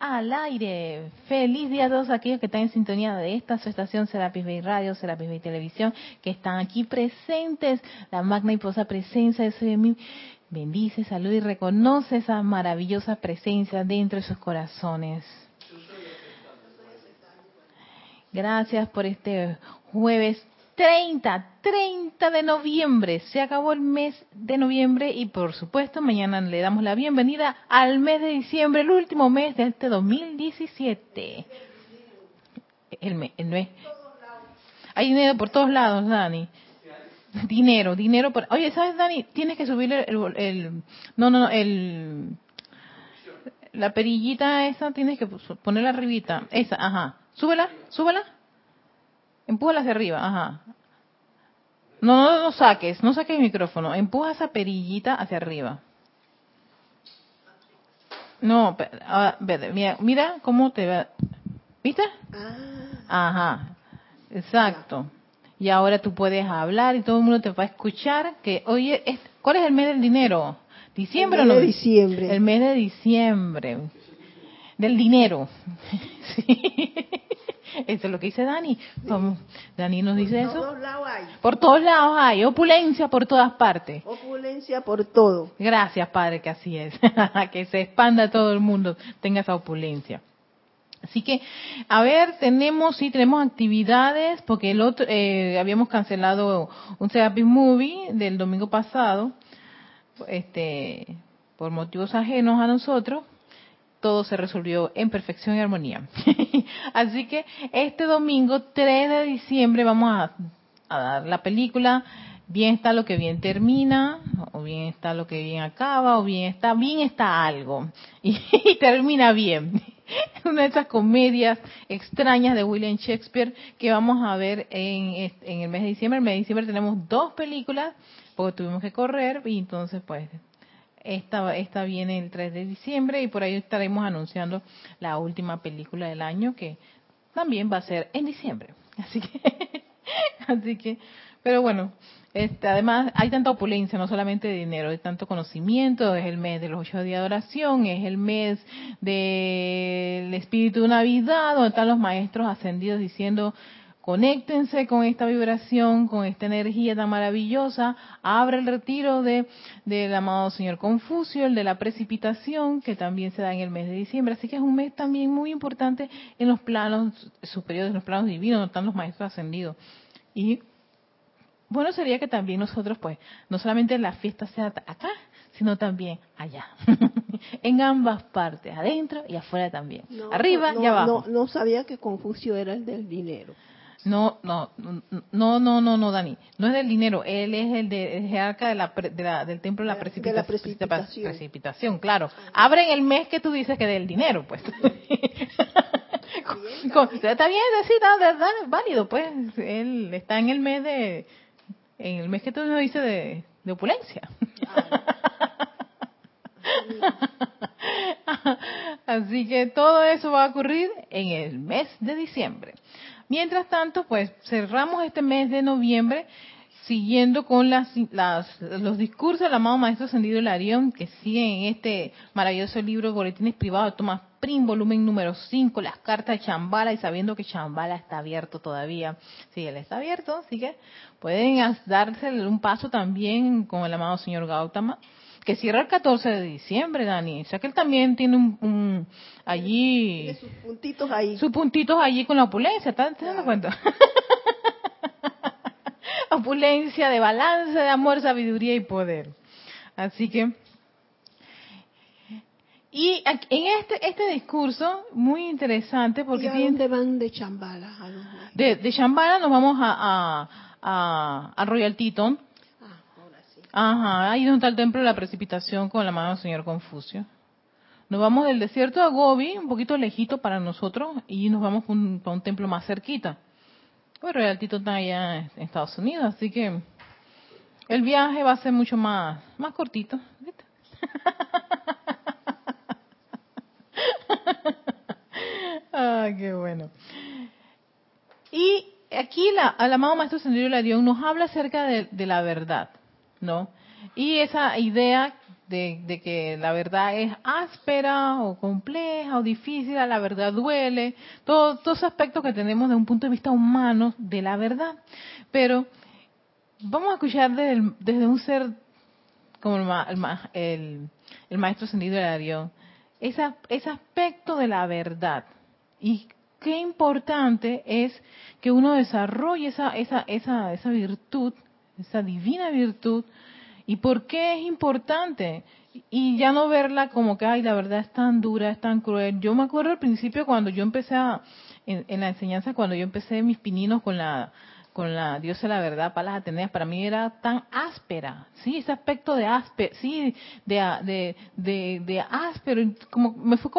al aire. Feliz día a todos aquellos que están en sintonía de esta su estación Serapis Bay Radio, Serapis Bay Televisión, que están aquí presentes. La magna y posa presencia de de mí bendice, saluda y reconoce esa maravillosa presencia dentro de sus corazones. Gracias por este jueves 30, 30 de noviembre. Se acabó el mes de noviembre y por supuesto mañana le damos la bienvenida al mes de diciembre, el último mes de este 2017. El mes, el mes. Hay dinero por todos lados, Dani. Dinero, dinero por... Oye, ¿sabes, Dani? Tienes que subir el... el no, no, no, el... La perillita esa tienes que ponerla arribita. Esa, ajá. Súbela, súbela. Empújala hacia arriba, ajá. No, no, no saques, no saques el micrófono. Empuja esa perillita hacia arriba. No, mira, mira cómo te va. ¿Viste? Ah. Ajá, exacto. Y ahora tú puedes hablar y todo el mundo te va a escuchar. Que, oye, ¿cuál es el mes del dinero? ¿Diciembre o no? de diciembre. El mes de diciembre. Del dinero. sí. Eso es lo que dice Dani. Dani nos dice eso. Por todos lados hay. Por todos lados hay. Opulencia por todas partes. Opulencia por todo. Gracias, Padre, que así es. que se expanda todo el mundo, tenga esa opulencia. Así que, a ver, tenemos, sí, tenemos actividades, porque el otro, eh, habíamos cancelado un Serapis Movie del domingo pasado, este, por motivos ajenos a nosotros, todo se resolvió en perfección y armonía. Así que este domingo 3 de diciembre vamos a, dar la película Bien está lo que bien termina, o bien está lo que bien acaba, o bien está, bien está algo. Y, termina bien. Una de esas comedias extrañas de William Shakespeare que vamos a ver en, en el mes de diciembre. En el mes de diciembre tenemos dos películas, porque tuvimos que correr, y entonces pues esta, esta viene el 3 de diciembre y por ahí estaremos anunciando la última película del año que también va a ser en diciembre. Así que, así que, pero bueno, este, además hay tanta opulencia, no solamente de dinero, hay tanto conocimiento, es el mes de los ocho días de oración, es el mes del espíritu de Navidad, donde están los maestros ascendidos diciendo Conéctense con esta vibración, con esta energía tan maravillosa. Abre el retiro de del amado señor Confucio, el de la precipitación, que también se da en el mes de diciembre. Así que es un mes también muy importante en los planos superiores, en los planos divinos, donde están los maestros ascendidos. Y bueno sería que también nosotros, pues, no solamente la fiesta sea acá, sino también allá, en ambas partes, adentro y afuera también, arriba y abajo. No, no sabía que Confucio era el del dinero. No, no, no, no, no, no, Dani. No es del dinero. Él es el de jerarca de la, del templo de la, precipitación. precipitación. claro. Abren el mes que tú dices que del dinero, pues. está bien, decir, verdad, es válido, pues. Él está en el mes de, en el mes que tú nos dices de, de opulencia. Así que todo eso va a ocurrir en el mes de diciembre. Mientras tanto, pues cerramos este mes de noviembre siguiendo con las, los discursos del amado Maestro Ascendido Larión, que sigue en este maravilloso libro Boletines Privados de Tomás Prim, volumen número 5, las cartas de Chambala, y sabiendo que Chambala está abierto todavía. Sí, él está abierto, así que pueden darse un paso también con el amado señor Gautama que cierra el 14 de diciembre, Dani. O sea que él también tiene un, allí... Tiene sus puntitos ahí. Sus puntitos allí con la opulencia, ¿estás dando cuenta? opulencia de balance, de amor, sabiduría y poder. Así que... Y en este este discurso, muy interesante, porque... ¿Y a dónde van de Chambala? De, de Chambala nos vamos a, a, a Royal Teton, Ajá, ahí donde está el templo de la precipitación con la mano del señor Confucio. Nos vamos del desierto a Gobi, un poquito lejito para nosotros, y nos vamos a un, templo más cerquita. Pues Real Tito está allá en Estados Unidos, así que el viaje va a ser mucho más, más cortito. ah, qué bueno. Y aquí la, el amado Maestro Sendido Larión nos habla acerca de la verdad. ¿No? Y esa idea de, de, que la verdad es áspera o compleja o difícil, la verdad duele, todos esos aspectos que tenemos desde un punto de vista humano de la verdad. Pero vamos a escuchar desde, desde un ser como el, el, el maestro ascendido de Arión, ese, ese aspecto de la verdad. Y qué importante es que uno desarrolle esa, esa, esa, esa virtud, esa divina virtud, y por qué es importante. Y ya no verla como que, ay, la verdad es tan dura, es tan cruel. Yo me acuerdo al principio cuando yo empecé a, en, la enseñanza, cuando yo empecé mis pininos con la con la diosa de la verdad, Palas Ateneas, para mí era tan áspera, sí, ese aspecto de áspero, sí, de, de, de, áspero, como me fue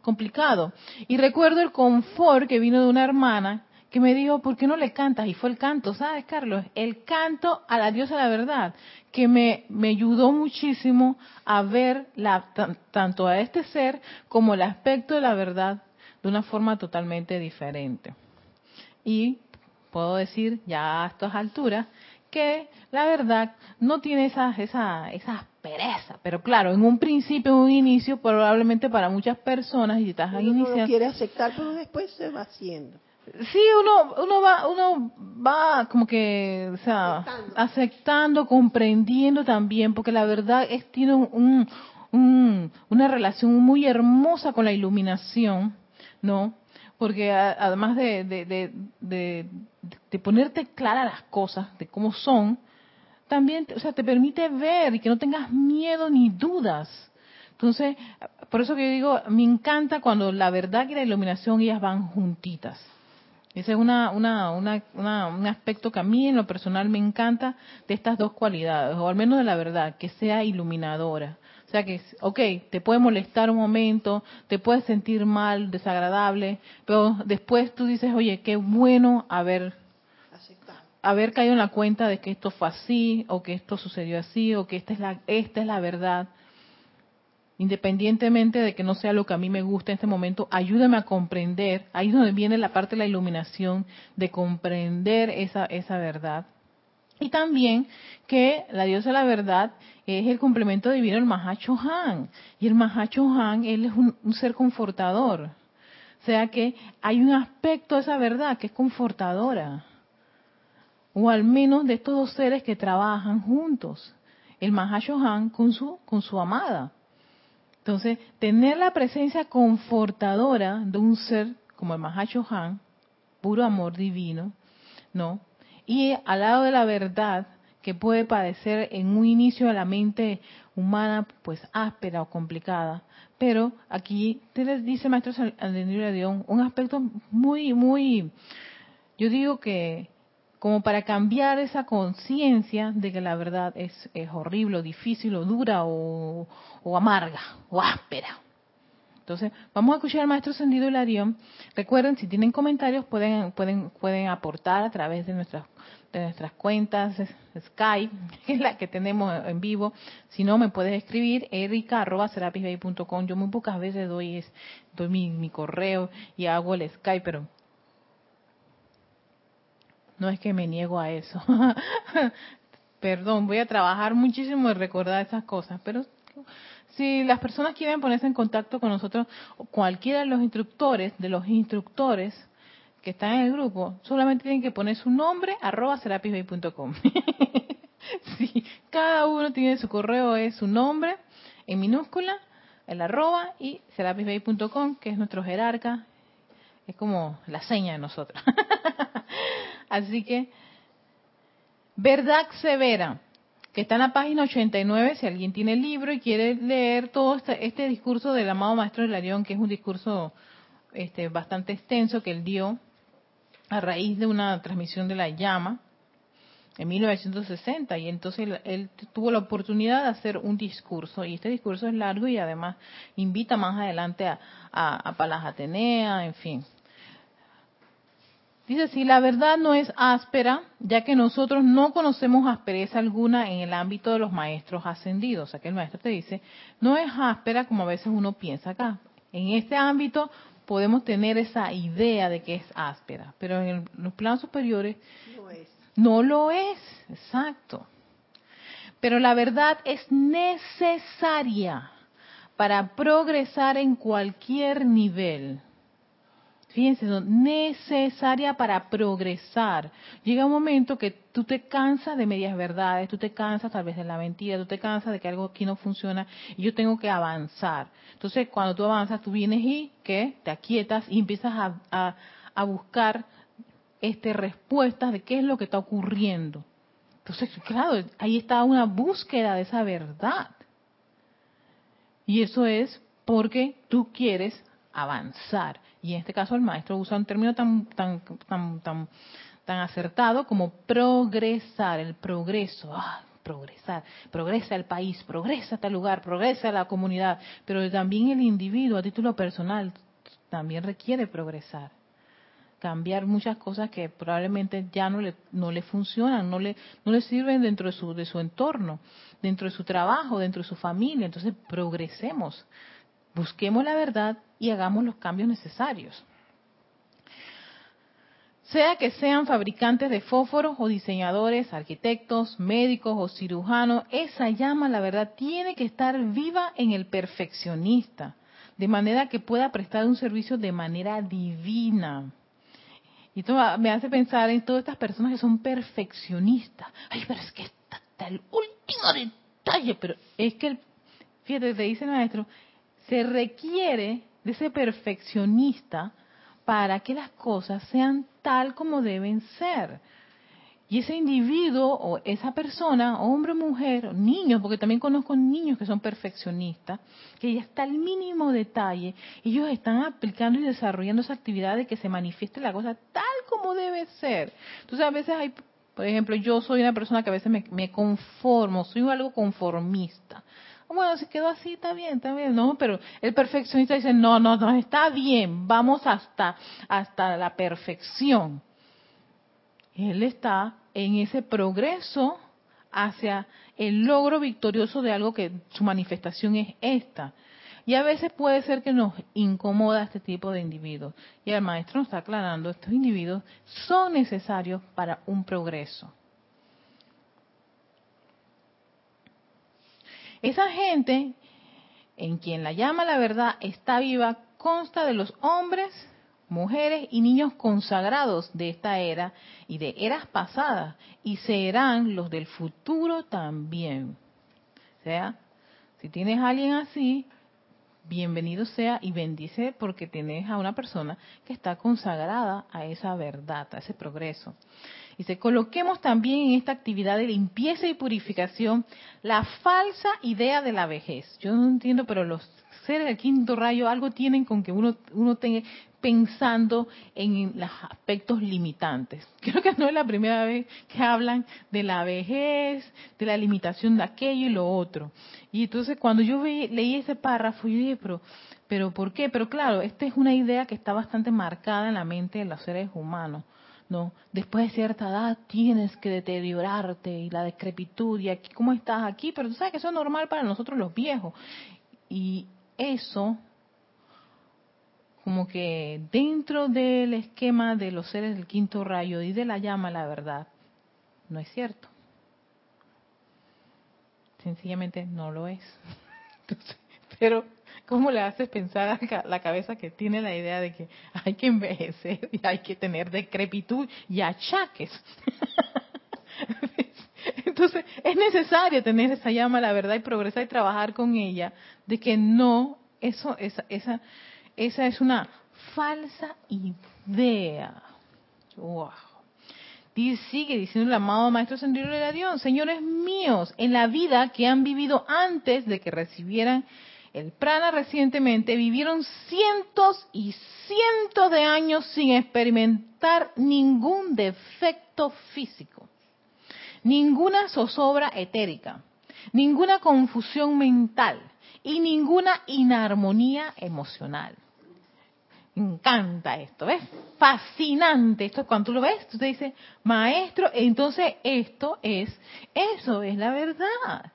complicado. Y recuerdo el confort que vino de una hermana que me dijo, ¿por qué no le cantas? Y fue el canto, ¿sabes, Carlos? El canto a la diosa de la verdad, que me, me ayudó muchísimo a ver la, tanto a este ser como el aspecto de la verdad de una forma totalmente diferente. Y puedo decir ya a estas alturas que la verdad no tiene esa, esa, esa aspereza. Pero claro, en un principio, en un inicio, probablemente para muchas personas, y estás uno no lo quiere aceptar, pero después se va haciendo. Sí, uno, uno va, uno va como que, o sea, aceptando, aceptando comprendiendo también, porque la verdad es tiene un, un, una relación muy hermosa con la iluminación, ¿no? porque además de, de, de, ponerte clara las cosas, de cómo son, también, o sea, te permite ver y que no tengas miedo ni dudas. Entonces, por eso que yo digo, me encanta cuando la verdad y la iluminación ellas van juntitas. Ese es una, una, una, un aspecto que a mí en lo personal me encanta de estas dos cualidades, o al menos de la verdad, que sea iluminadora sea que, ok, te puede molestar un momento, te puedes sentir mal, desagradable, pero después tú dices, oye, qué bueno haber, haber caído en la cuenta de que esto fue así, o que esto sucedió así, o que esta es la, esta es la verdad. Independientemente de que no sea lo que a mí me gusta en este momento, ayúdame a comprender, ahí es donde viene la parte de la iluminación, de comprender esa, esa verdad. Y también que la diosa de la verdad es el complemento divino del Mahacho Han. Y el Mahacho Han, él es un, ser confortador. O sea que hay un aspecto de esa verdad que es confortadora. O al menos de estos dos seres que trabajan juntos. El Mahacho Han con su, con su amada. Entonces, tener la presencia confortadora de un ser como el Mahacho Han, puro amor divino, ¿no? Y al lado de la verdad, que puede parecer en un inicio a la mente humana pues áspera o complicada, pero aquí te les dice maestro de Dion un aspecto muy, muy, yo digo que como para cambiar esa conciencia de que la verdad es, es horrible, o difícil, o dura, o, o amarga, o áspera. Entonces, vamos a escuchar al maestro Sendido Hilarión. Recuerden, si tienen comentarios, pueden, pueden, pueden aportar a través de nuestras, de nuestras cuentas Skype, que es la que tenemos en vivo. Si no, me puedes escribir erica.com. Yo muy pocas veces doy, doy mi, mi correo y hago el Skype, pero no es que me niego a eso. Perdón, voy a trabajar muchísimo en recordar esas cosas, pero si las personas quieren ponerse en contacto con nosotros, cualquiera de los instructores, de los instructores que están en el grupo, solamente tienen que poner su nombre, arroba serapisbay.com. sí, cada uno tiene su correo, es su nombre, en minúscula, el arroba y serapisbay.com, que es nuestro jerarca, es como la seña de nosotros. Así que, verdad severa que está en la página 89, si alguien tiene el libro y quiere leer todo este, este discurso del amado Maestro Larión, que es un discurso este, bastante extenso que él dio a raíz de una transmisión de la llama en 1960 y entonces él, tuvo la oportunidad de hacer un discurso y este discurso es largo y además invita más adelante a, a, a Palas Atenea, en fin, Dice, si la verdad no es áspera, ya que nosotros no conocemos aspereza alguna en el ámbito de los maestros ascendidos. O sea, que el maestro te dice, no es áspera como a veces uno piensa acá. En este ámbito podemos tener esa idea de que es áspera, pero en los planos superiores no, es. no lo es, exacto. Pero la verdad es necesaria para progresar en cualquier nivel. Fíjense, necesaria para progresar. Llega un momento que tú te cansas de medias verdades, tú te cansas tal vez de la mentira, tú te cansas de que algo aquí no funciona y yo tengo que avanzar. Entonces, cuando tú avanzas, tú vienes y que te aquietas y empiezas a, a buscar este, respuestas de qué es lo que está ocurriendo. Entonces, claro, ahí está una búsqueda de esa verdad. Y eso es porque tú quieres avanzar. Y en este caso el maestro usa un término tan, tan, tan, tan, tan acertado como progresar, el progreso. Ah, progresar, progresa el país, progresa tal lugar, progresa la comunidad, pero también el individuo a título personal también requiere progresar cambiar muchas cosas que probablemente ya no le, no le funcionan, no le, no le sirven dentro de su, de su entorno, dentro de su trabajo, dentro de su familia. Entonces, progresemos, busquemos la verdad y hagamos los cambios necesarios. Sea que sean fabricantes de fósforos o diseñadores, arquitectos, médicos o cirujanos, esa llama, la verdad, tiene que estar viva en el perfeccionista, de manera que pueda prestar un servicio de manera divina. Y esto me hace pensar en todas estas personas que son perfeccionistas. Ay, pero es que está hasta el último detalle. Pero es que, el, fíjate, te dice el maestro, se requiere de ese perfeccionista para que las cosas sean tal como deben ser. Y ese individuo o esa persona, hombre o mujer, niños, porque también conozco niños que son perfeccionistas, que ya está el mínimo detalle, ellos están aplicando y desarrollando esa actividad de que se manifieste la cosa tal como debe ser. Entonces a veces hay, por ejemplo, yo soy una persona que a veces me, me conformo, soy algo conformista. Bueno, si quedó así, está bien, está bien, no, pero el perfeccionista dice, no, no, no, está bien, vamos hasta, hasta la perfección. Él está en ese progreso hacia el logro victorioso de algo que su manifestación es esta. Y a veces puede ser que nos incomoda este tipo de individuos. Y el maestro nos está aclarando, estos individuos son necesarios para un progreso. Esa gente en quien la llama la verdad está viva consta de los hombres mujeres y niños consagrados de esta era y de eras pasadas, y serán los del futuro también. O sea, si tienes a alguien así, bienvenido sea y bendice porque tienes a una persona que está consagrada a esa verdad, a ese progreso. Se coloquemos también en esta actividad de limpieza y purificación la falsa idea de la vejez. Yo no entiendo, pero los seres del quinto rayo algo tienen con que uno, uno tenga, pensando en los aspectos limitantes. Creo que no es la primera vez que hablan de la vejez, de la limitación de aquello y lo otro. Y entonces cuando yo leí ese párrafo, yo dije, pero, pero ¿por qué? Pero claro, esta es una idea que está bastante marcada en la mente de los seres humanos. ¿No? Después de cierta edad tienes que deteriorarte y la decrepitud y aquí, ¿cómo estás aquí? Pero tú sabes que eso es normal para nosotros los viejos. Y eso como que dentro del esquema de los seres del quinto rayo y de la llama, la verdad, no es cierto. Sencillamente no lo es. pero, ¿cómo le haces pensar a la cabeza que tiene la idea de que hay que envejecer y hay que tener decrepitud y achaques? Entonces, es necesario tener esa llama, la verdad, y progresar y trabajar con ella, de que no, eso, esa, esa, esa es una falsa idea. Wow. sigue diciendo el amado Maestro Sendero de la Dios, señores míos, en la vida que han vivido antes de que recibieran el prana recientemente, vivieron cientos y cientos de años sin experimentar ningún defecto físico, ninguna zozobra etérica, ninguna confusión mental y ninguna inarmonía emocional encanta esto, ¿ves? Fascinante esto. Cuando tú lo ves, tú te dices, maestro, entonces esto es, eso es la verdad.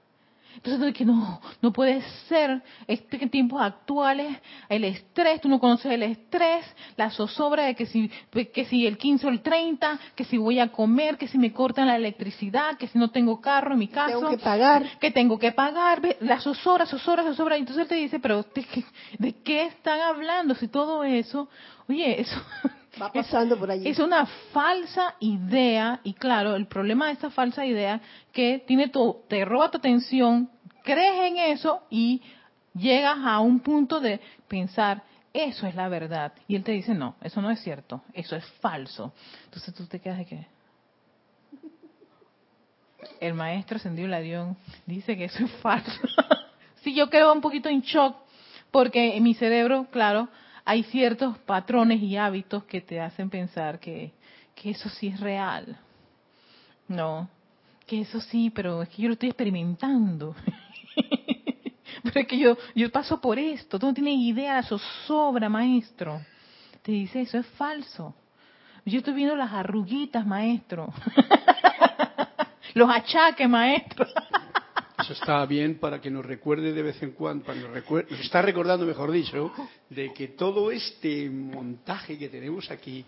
Entonces, que no, no puede ser, este, en tiempos actuales, el estrés, tú no conoces el estrés, la zozobra de que si, que si el 15 o el 30, que si voy a comer, que si me cortan la electricidad, que si no tengo carro en mi casa. Tengo que pagar. Que tengo que pagar, la zozobra, zozobra, zozobra. Entonces él te dice, pero ¿de qué, ¿de qué están hablando? Si todo eso, oye, eso Va pasando por allí. Es una falsa idea, y claro, el problema de esta falsa idea que tiene tu, te roba tu atención, crees en eso y llegas a un punto de pensar, eso es la verdad. Y él te dice, no, eso no es cierto, eso es falso. Entonces tú te quedas de que... El maestro ascendido Ladión dice que eso es falso. sí, yo quedo un poquito en shock porque en mi cerebro, claro, hay ciertos patrones y hábitos que te hacen pensar que, que eso sí es real. No, que eso sí, pero es que yo lo estoy experimentando. pero es que yo, yo paso por esto, tú no tienes idea, eso sobra, maestro. Te dice, eso es falso. Yo estoy viendo las arruguitas, maestro. Los achaques, maestro. Eso está bien para que nos recuerde de vez en cuando, para nos, nos está recordando, mejor dicho, de que todo este montaje que tenemos aquí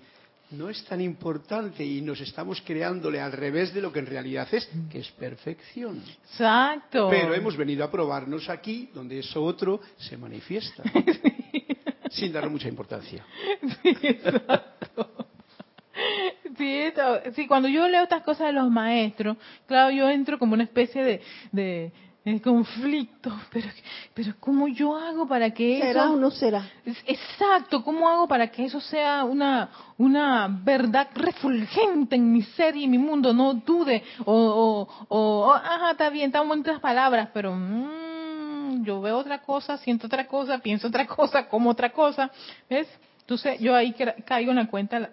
no es tan importante y nos estamos creándole al revés de lo que en realidad es, que es perfección. Exacto. Pero hemos venido a probarnos aquí, donde eso otro se manifiesta, sin darle mucha importancia. Sí, exacto. Sí, sí, cuando yo leo estas cosas de los maestros, claro, yo entro como una especie de, de, conflicto, pero, pero ¿cómo yo hago para que eso... ¿Será o no será? Exacto, ¿cómo hago para que eso sea una, una verdad refulgente en mi ser y en mi mundo? No dude, o, o, ajá, está bien, están bonitas palabras, pero... Mmm, yo veo otra cosa, siento otra cosa, pienso otra cosa, como otra cosa, ¿ves? Entonces yo ahí caigo en la cuenta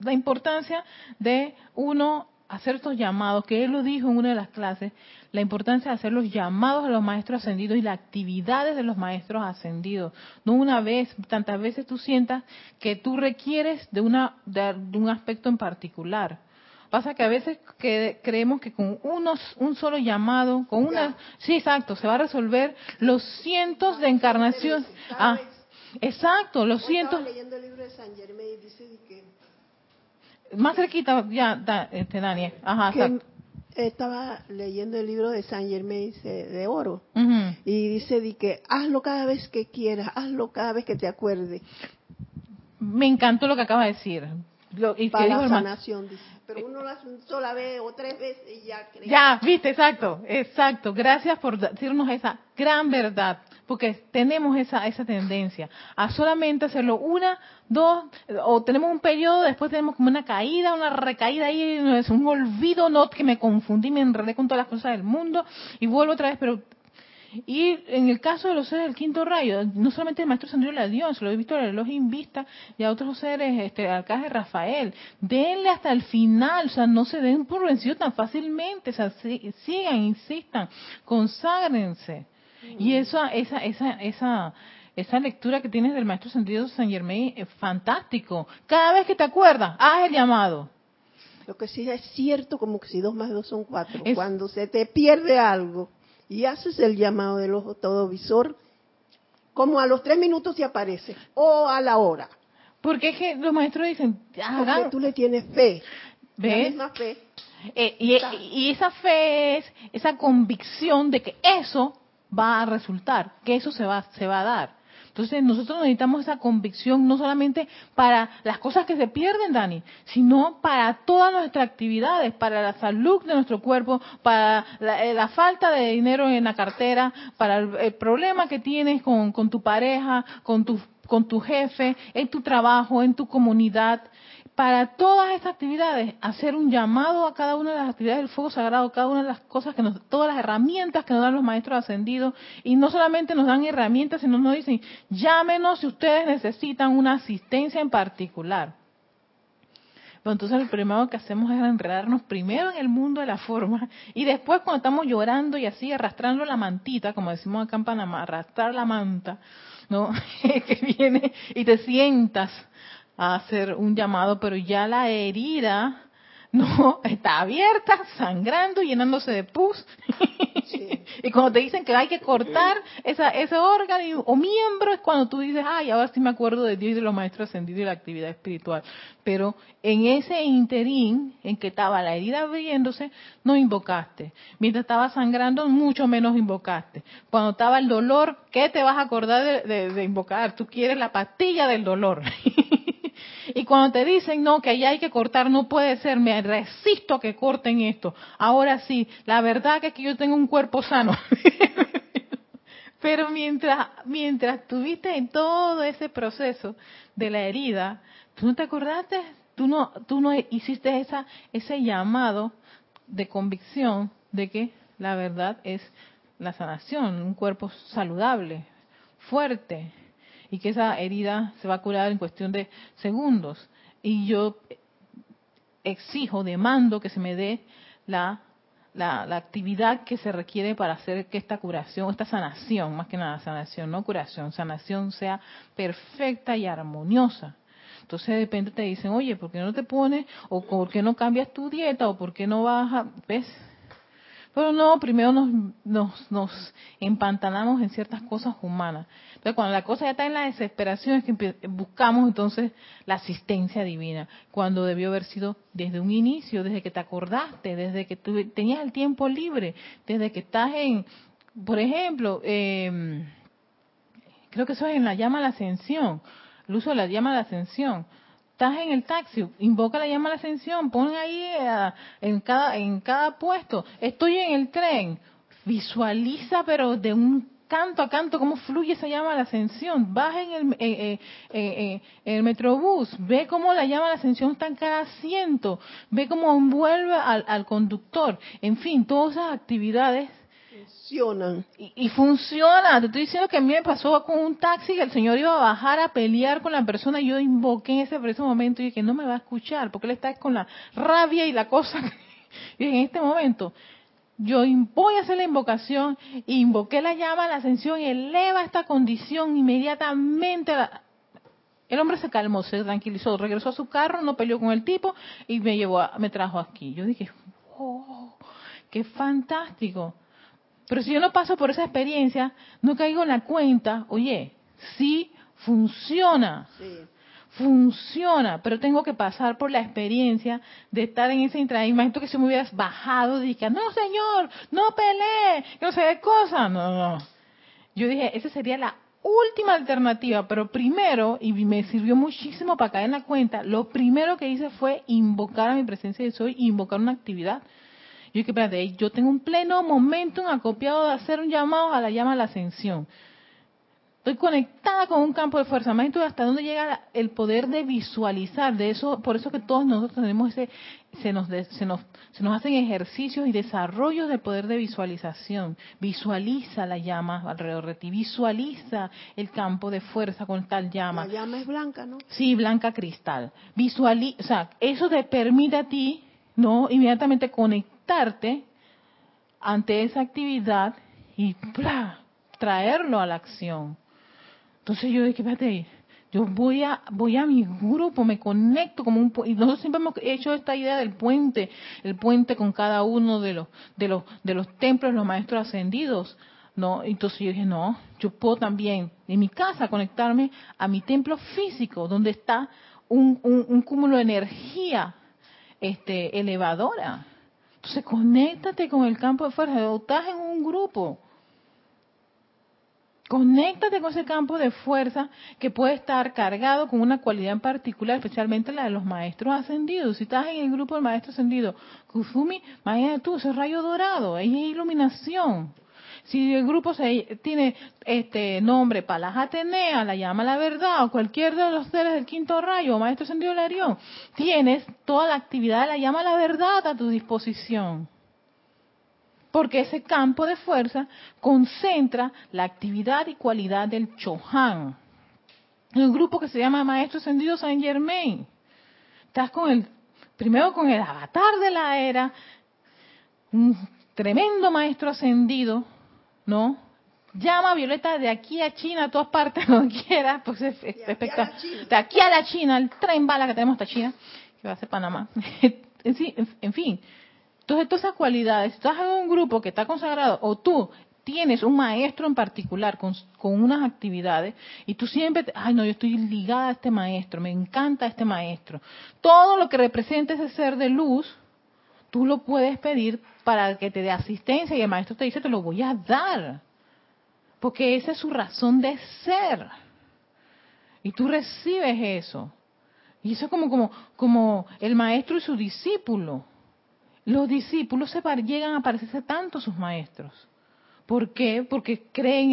la importancia de uno hacer estos llamados, que él lo dijo en una de las clases, la importancia de hacer los llamados a los maestros ascendidos y las actividades de los maestros ascendidos. No una vez, tantas veces tú sientas que tú requieres de, una, de, un aspecto en particular. Pasa que a veces que creemos que con unos, un solo llamado, con una, sí, exacto, se va a resolver los cientos de encarnaciones. Ah, exacto, los cientos. leyendo el libro de San Germain dice que más cerquita, ya, este, Daniel. Ajá, estaba leyendo el libro de San Germain de Oro y dice de que hazlo cada vez que quieras, hazlo cada vez que te acuerdes. Me encantó lo que acaba de decir. Lo, y Para la sanación, dice. Pero uno una sola vez o tres veces y ya cree. Ya, viste, exacto, exacto. Gracias por decirnos esa gran verdad porque tenemos esa, esa tendencia a solamente hacerlo una, dos, o tenemos un periodo, después tenemos como una caída, una recaída ahí, es un olvido, no que me confundí, me enredé con todas las cosas del mundo y vuelvo otra vez, pero y en el caso de los seres del quinto rayo, no solamente el maestro Sandro la dio, se lo he visto el reloj Invista y a otros seres, este, al de Rafael, denle hasta el final, o sea, no se den por vencidos tan fácilmente, o sea, sigan, insistan, conságrense. Y esa, esa, esa, esa, esa lectura que tienes del maestro sentido San Germain es fantástico. Cada vez que te acuerdas, haz el llamado. Lo que sí es cierto, como que si dos más dos son cuatro. Cuando se te pierde algo y haces el llamado del ojo todo visor, como a los tres minutos se aparece, o a la hora. Porque es que los maestros dicen, Porque tú le tienes fe. ¿Ves? La misma fe. Eh, y, y, esa fe es esa convicción de que eso va a resultar, que eso se va, se va a dar. Entonces nosotros necesitamos esa convicción no solamente para las cosas que se pierden, Dani, sino para todas nuestras actividades, para la salud de nuestro cuerpo, para la, eh, falta de dinero en la cartera, para el, problema que tienes con, con tu pareja, con tu, con tu jefe, en tu trabajo, en tu comunidad para todas estas actividades, hacer un llamado a cada una de las actividades del fuego sagrado, cada una de las cosas que nos, todas las herramientas que nos dan los maestros ascendidos, y no solamente nos dan herramientas, sino nos dicen, llámenos si ustedes necesitan una asistencia en particular. Pero entonces el primero que hacemos es enredarnos primero en el mundo de la forma y después cuando estamos llorando y así arrastrando la mantita, como decimos acá en Panamá, arrastrar la manta, ¿no? que viene y te sientas a hacer un llamado, pero ya la herida no, está abierta, sangrando, llenándose de pus. y cuando te dicen que hay que cortar esa, ese órgano o miembro, es cuando tú dices, ay, ahora sí me acuerdo de Dios y de los maestros ascendidos y la actividad espiritual. Pero en ese interín en que estaba la herida abriéndose, no invocaste. Mientras estaba sangrando, mucho menos invocaste. Cuando estaba el dolor, ¿qué te vas a acordar de, de invocar? Tú quieres la pastilla del dolor. Y cuando te dicen, no, que allá hay que cortar, no puede ser, me resisto a que corten esto. Ahora sí, la verdad es que yo tengo un cuerpo sano. Pero mientras, mientras tuviste en todo ese proceso de la herida, tú no te acordaste, tú no, tú no hiciste esa, ese llamado de convicción de que la verdad es la sanación, un cuerpo saludable, fuerte, y que esa herida se va a curar en cuestión de segundos. Y yo exijo, demando que se me dé la, la, actividad que se requiere para hacer que esta curación, esta sanación, más que nada sanación, no curación, sanación sea perfecta y armoniosa. Entonces de repente te dicen, oye, ¿por qué no te pones? ¿O por qué no cambias tu dieta? ¿O por qué no vas a...? ¿Ves? Pero no, primero nos, nos, nos empantanamos en ciertas cosas humanas. Entonces, cuando la cosa ya está en la desesperación, es que buscamos entonces la asistencia divina, cuando debió haber sido desde un inicio, desde que te acordaste, desde que tú tenías el tiempo libre, desde que estás en, por ejemplo, eh, creo que eso es en la llama a la ascensión, el uso de la llama a la ascensión estás en el taxi, invoca la llama a la ascensión, pon ahí eh, en cada en cada puesto. Estoy en el tren, visualiza pero de un canto a canto cómo fluye esa llama a la ascensión. Baja en el, eh, eh, el metrobús, ve cómo la llama a la ascensión está en cada asiento, ve cómo envuelve al, al conductor. En fin, todas esas actividades funcionan. Y, funciona. Te estoy diciendo que a mí me pasó con un taxi que el señor iba a bajar a pelear con la persona y yo invoqué en ese preciso momento y dije no me va a escuchar porque él está con la rabia y la cosa. y en este momento yo voy a hacer la invocación, invoqué la llama a la ascensión y eleva esta condición inmediatamente. el hombre se calmó, se tranquilizó, regresó a su carro, no peleó con el tipo y me llevó, me trajo aquí. Yo dije, oh, qué fantástico. Pero si yo no paso por esa experiencia, no caigo en la cuenta, oye, sí funciona. Funciona, pero tengo que pasar por la experiencia de estar en ese entrenamiento que si me hubieras bajado dije, no señor, no peleé, no sé de cosa. No, no. Yo dije, esa sería la última alternativa, pero primero, y me sirvió muchísimo para caer en la cuenta, lo primero que hice fue invocar a mi presencia de soy, invocar una actividad yo dije, espérate, yo tengo un pleno momento acopiado de hacer un llamado a la llama a la ascensión. Estoy conectada con un campo de fuerza. Más hasta dónde llega el poder de visualizar. De eso, por eso que todos nosotros tenemos ese, se nos, se nos, se nos hacen ejercicios y desarrollos del poder de visualización. Visualiza la llama alrededor de ti. Visualiza el campo de fuerza con tal llama. La llama es blanca, ¿no? Sí, blanca cristal. Visualiza, o sea, eso te permite a ti, ¿no? Inmediatamente conectar ante esa actividad y traerlo a la acción. Entonces yo dije, espérate, yo voy a voy a mi grupo, me conecto como un y nosotros siempre hemos hecho esta idea del puente, el puente con cada uno de los de los de los templos, los maestros ascendidos, no. Entonces yo dije no, yo puedo también en mi casa conectarme a mi templo físico, donde está un, un, un cúmulo de energía, este elevadora. Entonces, conéctate con el campo de fuerza. Estás en un grupo. Conéctate con ese campo de fuerza que puede estar cargado con una cualidad en particular, especialmente la de los maestros ascendidos. Si estás en el grupo del maestro ascendido, Kuzumi, imagínate tú, ese rayo dorado, hay iluminación. Si el grupo se, tiene este nombre Palas Atenea, la llama la verdad, o cualquier de los seres del quinto rayo, o maestro Sendido Larión, tienes toda la actividad de la llama la verdad a tu disposición. Porque ese campo de fuerza concentra la actividad y cualidad del Chohan. El grupo que se llama Maestro Ascendido Saint Germain. Estás con el, primero con el avatar de la era, un tremendo maestro ascendido, ¿no? Llama Violeta de aquí a China, a todas partes, donde quiera, pues es espectacular. De aquí a la China, el tren bala que tenemos hasta China, que va a ser Panamá. en, fin. Entonces, todas esas cualidades, si estás en un grupo que está consagrado, o tú tienes un maestro en particular con, unas actividades y tú siempre, ay no, yo estoy ligada a este maestro, me encanta este maestro. Todo lo que representa ese ser de luz, tú lo puedes pedir para que te dé asistencia y el maestro te dice, te lo voy a dar. Porque esa es su razón de ser. Y tú recibes eso. Y eso es como, como, como el maestro y su discípulo. Los discípulos se llegan a parecerse tanto a sus maestros. ¿Por qué? Porque creen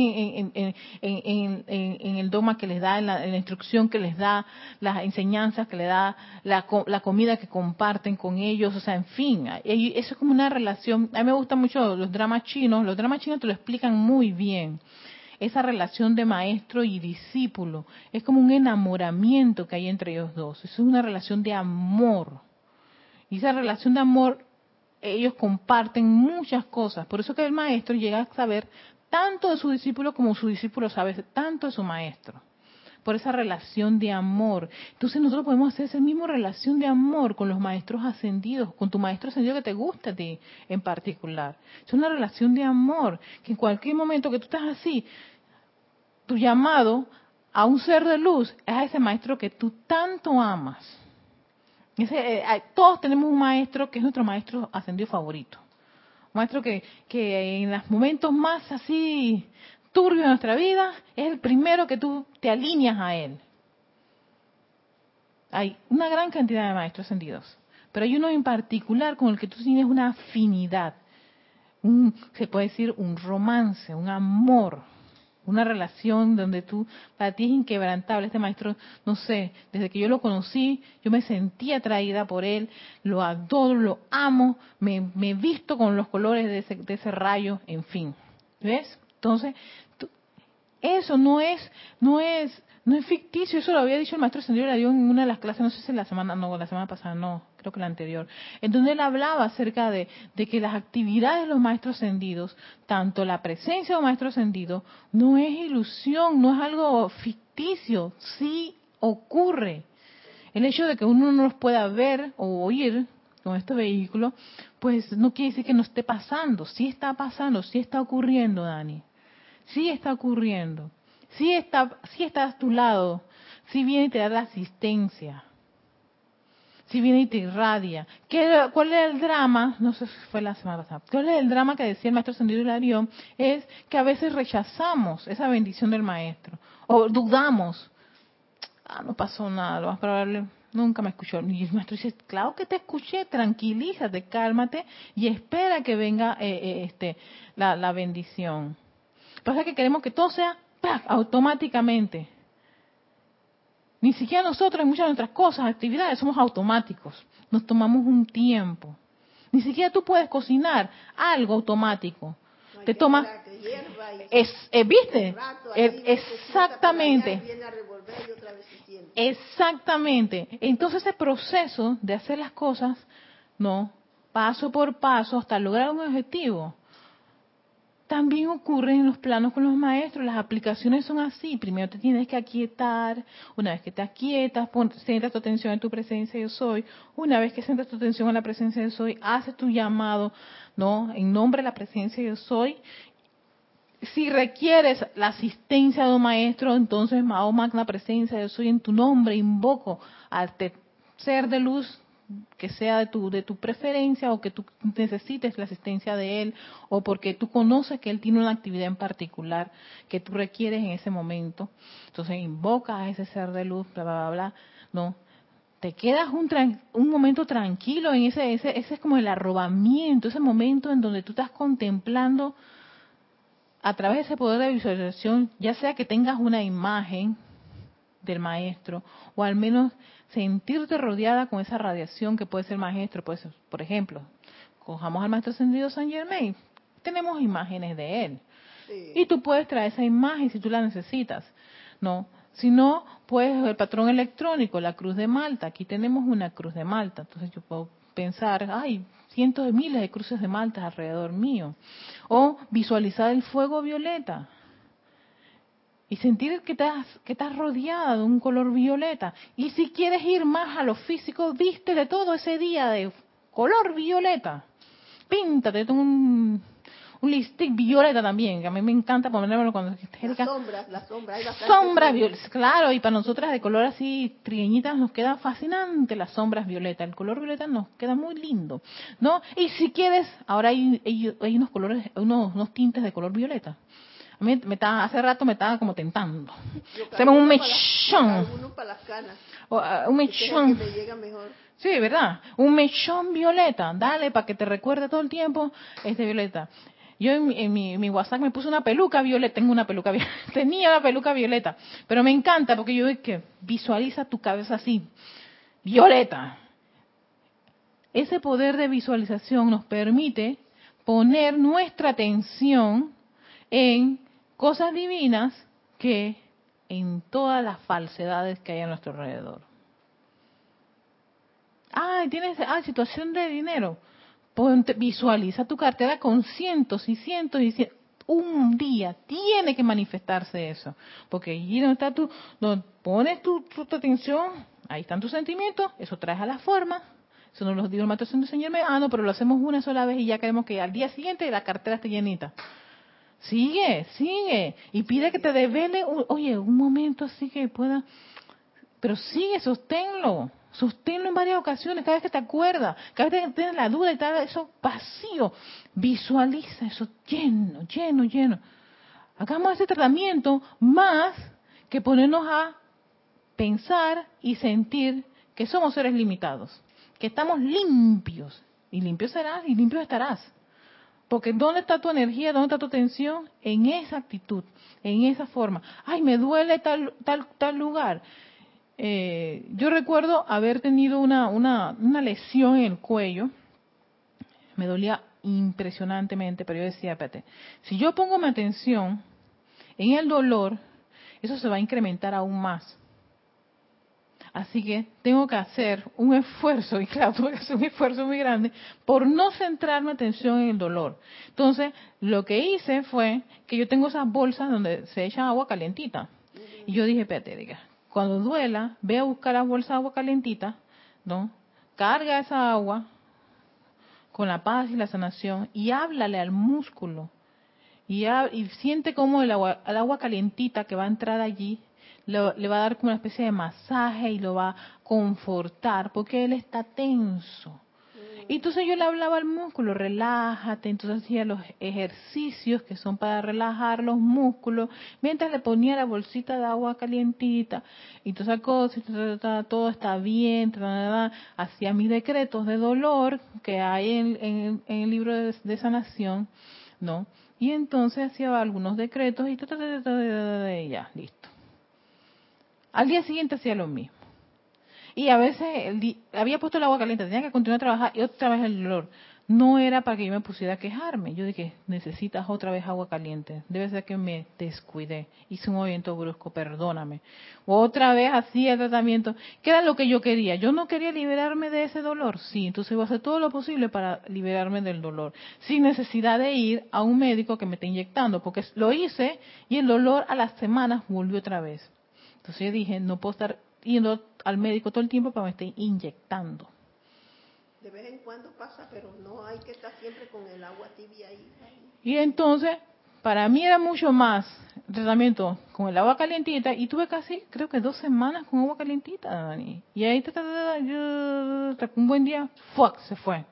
en, el dogma que les da, en la, instrucción que les da, las enseñanzas que les da, la, comida que comparten con ellos, o sea, en fin, eso es como una relación. A mí me gustan mucho los dramas chinos, los dramas chinos te lo explican muy bien. Esa relación de maestro y discípulo es como un enamoramiento que hay entre ellos dos, es una relación de amor. Y esa relación de amor ellos comparten muchas cosas. Por eso que el maestro llega a saber tanto de su discípulo como su discípulo sabe tanto de su maestro. Por esa relación de amor. Entonces nosotros podemos hacer esa misma relación de amor con los maestros ascendidos, con tu maestro ascendido que te gusta a ti en particular. Es una relación de amor que en cualquier momento que tú estás así, tu llamado a un ser de luz es a ese maestro que tú tanto amas eh, todos tenemos un maestro que es nuestro maestro ascendido favorito. Maestro que, que en los momentos más así turbios de nuestra vida es el primero que tú te alineas a él. Hay una gran cantidad de maestros ascendidos, pero hay uno en particular con el que tú tienes una afinidad, un, se puede decir un romance, un amor una relación donde tú, para ti es inquebrantable. Este maestro, no sé, desde que yo lo conocí, yo me sentí atraída por él, lo adoro, lo amo, me, me visto con los colores de ese, de ese rayo, en fin. ¿Ves? Entonces, eso no es, no es, no es ficticio, eso lo había dicho el maestro dio en una de las clases, no sé si la semana, no, la semana pasada no, creo que la anterior, en donde él hablaba acerca de, de que las actividades de los maestros ascendidos, tanto la presencia de un maestro no es ilusión, no es algo ficticio, sí ocurre. El hecho de que uno no los pueda ver o oír con este vehículo, pues no quiere decir que no esté pasando, sí está pasando, sí está ocurriendo, Dani, sí está ocurriendo, sí está, sí está a tu lado, sí viene y te da la asistencia si viene y te irradia. ¿Qué, ¿Cuál es el drama? No sé si fue la semana pasada. ¿Cuál es el drama que decía el maestro Sendido Hilarión? Es que a veces rechazamos esa bendición del maestro. O dudamos. Ah, no pasó nada, lo más probable nunca me escuchó. Y el maestro dice, claro que te escuché, tranquilízate, cálmate y espera que venga eh, eh, este, la bendición. Pasa que queremos que todo sea automáticamente. Ni siquiera nosotros en muchas de nuestras cosas, actividades, somos automáticos. Nos tomamos un tiempo. Ni siquiera tú puedes cocinar algo automático. Te toma... Es, eh, ¿Viste? exactamente. Exactamente. Entonces ese proceso de hacer las cosas, no, paso por paso hasta lograr un objetivo, también ocurre en los planos con los maestros. Las aplicaciones son así. Primero te tienes que aquietar. Una vez que te aquietas, centras tu atención en tu presencia yo soy. Una vez que centras tu atención en la presencia yo soy, haces tu llamado, ¿no? En nombre de la presencia yo soy. Si requieres la asistencia de un maestro, entonces, Mao Magna presencia yo soy en tu nombre, invoco al ser de luz que sea de tu, de tu preferencia o que tú necesites la asistencia de él o porque tú conoces que él tiene una actividad en particular que tú requieres en ese momento. Entonces invocas a ese ser de luz, bla, bla, bla, No, te quedas un, un momento tranquilo en ese, ese, ese es como el arrobamiento, ese momento en donde tú estás contemplando a través de ese poder de visualización, ya sea que tengas una imagen del maestro o al menos sentirte rodeada con esa radiación que puede ser maestro, puede ser, por ejemplo, cojamos al maestro ascendido San Germain, tenemos imágenes de él. Y tú puedes traer esa imagen si tú la necesitas, ¿no? Si no, pues el patrón electrónico, la cruz de Malta, aquí tenemos una cruz de Malta, entonces yo puedo pensar, ay, cientos de miles de cruces de Malta alrededor mío. O visualizar el fuego violeta, y sentir que estás, que estás rodeada de un color violeta. Y si quieres ir más a lo físico, viste de todo ese día de color violeta. Píntate un, un lipstick violeta también, que a mí me encanta ponérmelo cuando Las sombras, las sombras, Sombras violetas, claro, y para nosotras de color así trigueñitas nos queda fascinante las sombras violeta. El color violeta nos queda muy lindo, ¿no? Y si quieres, ahora hay, hay, unos colores, unos, unos tintes de color violeta. A mí me estaba, hace rato me estaba como tentando. Hacemos un mechón. Para las canas. Ah, un mechón. Sí, ¿verdad? Un mechón violeta. Dale, para que te recuerde todo el tiempo este violeta. Yo en, mi, mi, WhatsApp me puse una peluca violeta, tengo una peluca violeta, tenía una peluca violeta, pero me encanta porque yo veo que visualiza tu cabeza así, violeta. Ese poder de visualización nos permite poner nuestra atención en cosas divinas que en todas las falsedades que hay a nuestro alrededor. Ah, tienes ah, situación de dinero. Ponte, visualiza tu cartera con cientos y cientos y cientos. Un día tiene que manifestarse eso. Porque allí donde está tu, donde pones tu, atención, ahí están tus sentimientos, eso traes a la forma. Eso no lo digo el maestro Señor, ah, no, pero lo hacemos una sola vez y ya queremos que al día siguiente la cartera esté llenita. Sigue, sigue. Y pide que te devele, oye, un momento así que pueda. Pero sigue, sosténlo. Sosténlo en varias ocasiones, cada vez que te acuerdas, cada vez que tienes la duda y está eso vacío. Visualiza eso lleno, lleno, lleno. Hagamos ese tratamiento más que ponernos a pensar y sentir que somos seres limitados, que estamos limpios. Y limpio serás y limpio estarás. Porque ¿dónde está tu energía? ¿Dónde está tu atención? En esa actitud, en esa forma. Ay, me duele tal, tal, tal lugar. Eh, yo recuerdo haber tenido una, una, una lesión en el cuello. Me dolía impresionantemente, pero yo decía, espérate, si yo pongo mi atención en el dolor, eso se va a incrementar aún más. Así que tengo que hacer un esfuerzo, y claro, tengo que hacer un esfuerzo muy grande por no centrar mi atención en el dolor. Entonces, lo que hice fue que yo tengo esas bolsas donde se echa agua calientita. Y yo dije, espérate, diga, cuando duela, ve a buscar la bolsa de agua calientita, ¿no? Carga esa agua con la paz y la sanación y háblale al músculo. Y, siente como el agua, el agua calientita que va a entrar allí le va a dar como una especie de masaje y lo va a confortar porque él está tenso. Y entonces yo le hablaba al músculo, relájate, entonces hacía los ejercicios que son para relajar los músculos, mientras le ponía la bolsita de agua calientita, y toda esa cosa, todo está bien, hacía mis decretos de dolor que hay en, el libro de, sanación, ¿no? Y entonces hacía algunos decretos y ya, listo. Al día siguiente hacía lo mismo. Y a veces había puesto el agua caliente, tenía que continuar a trabajar y otra vez el dolor. No era para que yo me pusiera a quejarme. Yo dije, necesitas otra vez agua caliente. Debe ser que me descuidé. Hice un movimiento brusco, perdóname. Otra vez hacía el tratamiento, que era lo que yo quería. Yo no quería liberarme de ese dolor. Sí, entonces iba a hacer todo lo posible para liberarme del dolor. Sin necesidad de ir a un médico que me esté inyectando, porque lo hice y el dolor a las semanas volvió otra vez. Entonces yo dije, no puedo estar yendo al médico todo el tiempo para que me esté inyectando. De vez en cuando pasa, pero no hay que estar siempre con el agua tibia ahí. Y entonces, para mí era mucho más tratamiento con el agua calientita y tuve casi, creo que dos semanas con agua calientita, Dani. Y ahí, un buen día, fuck, se fue.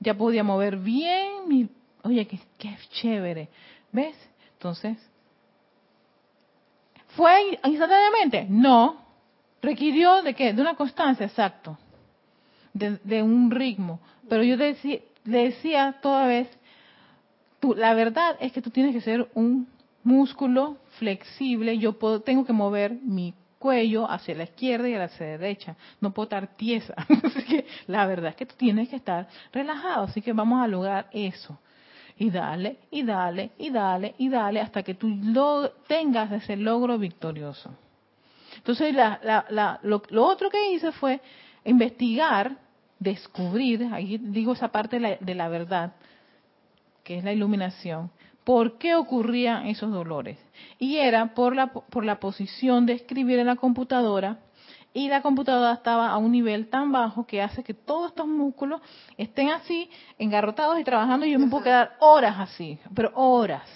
Ya podía mover bien, oye, qué, qué chévere. ¿Ves? Entonces, ¿Fue instantáneamente? No. Requirió de qué? De una constancia, exacto. De, un ritmo. Pero yo le decía toda vez, tú, la verdad es que tú tienes que ser un músculo flexible. Yo puedo, tengo que mover mi cuello hacia la izquierda y hacia la derecha. No puedo estar tiesa. Así que la verdad es que tú tienes que estar relajado. Así que vamos a lograr eso y dale, y dale, y dale, y dale, hasta que tú tengas ese logro victorioso. Entonces, lo, otro que hice fue investigar, descubrir, ahí digo esa parte de la, de la verdad, que es la iluminación, por qué ocurrían esos dolores. Y era por la, por la posición de escribir en la computadora y la computadora estaba a un nivel tan bajo que hace que todos estos músculos estén así, engarrotados y trabajando y yo me puedo quedar horas así, pero horas.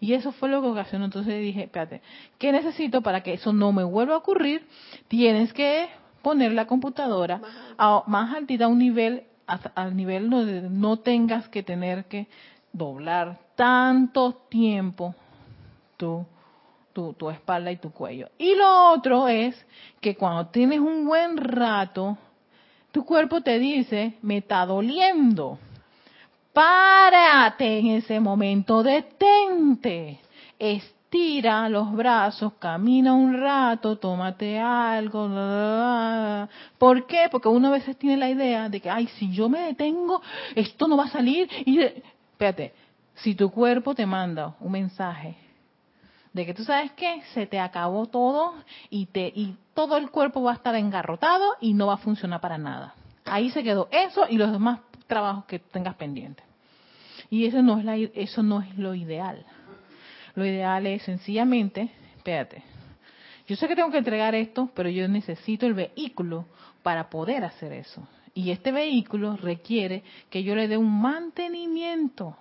Y eso fue lo que ocasionó. Entonces dije, espérate, ¿qué necesito para que eso no me vuelva a ocurrir? Tienes que poner la computadora a, más altita, a un nivel, al nivel donde no tengas que tener que doblar tanto tiempo tu, tu, espalda y tu cuello. Y lo otro es que cuando tienes un buen rato, tu cuerpo te dice, me está doliendo. Párate en ese momento, detente, estira los brazos, camina un rato, tómate algo. ¿Por qué? Porque uno a veces tiene la idea de que, ay, si yo me detengo, esto no va a salir. Y espérate, si tu cuerpo te manda un mensaje de que tú sabes que se te acabó todo y te y todo el cuerpo va a estar engarrotado y no va a funcionar para nada. Ahí se quedó eso y los demás trabajos que tengas pendientes. Y eso no es la, eso no es lo ideal. Lo ideal es sencillamente, espérate, yo sé que tengo que entregar esto, pero yo necesito el vehículo para poder hacer eso. Y este vehículo requiere que yo le dé un mantenimiento,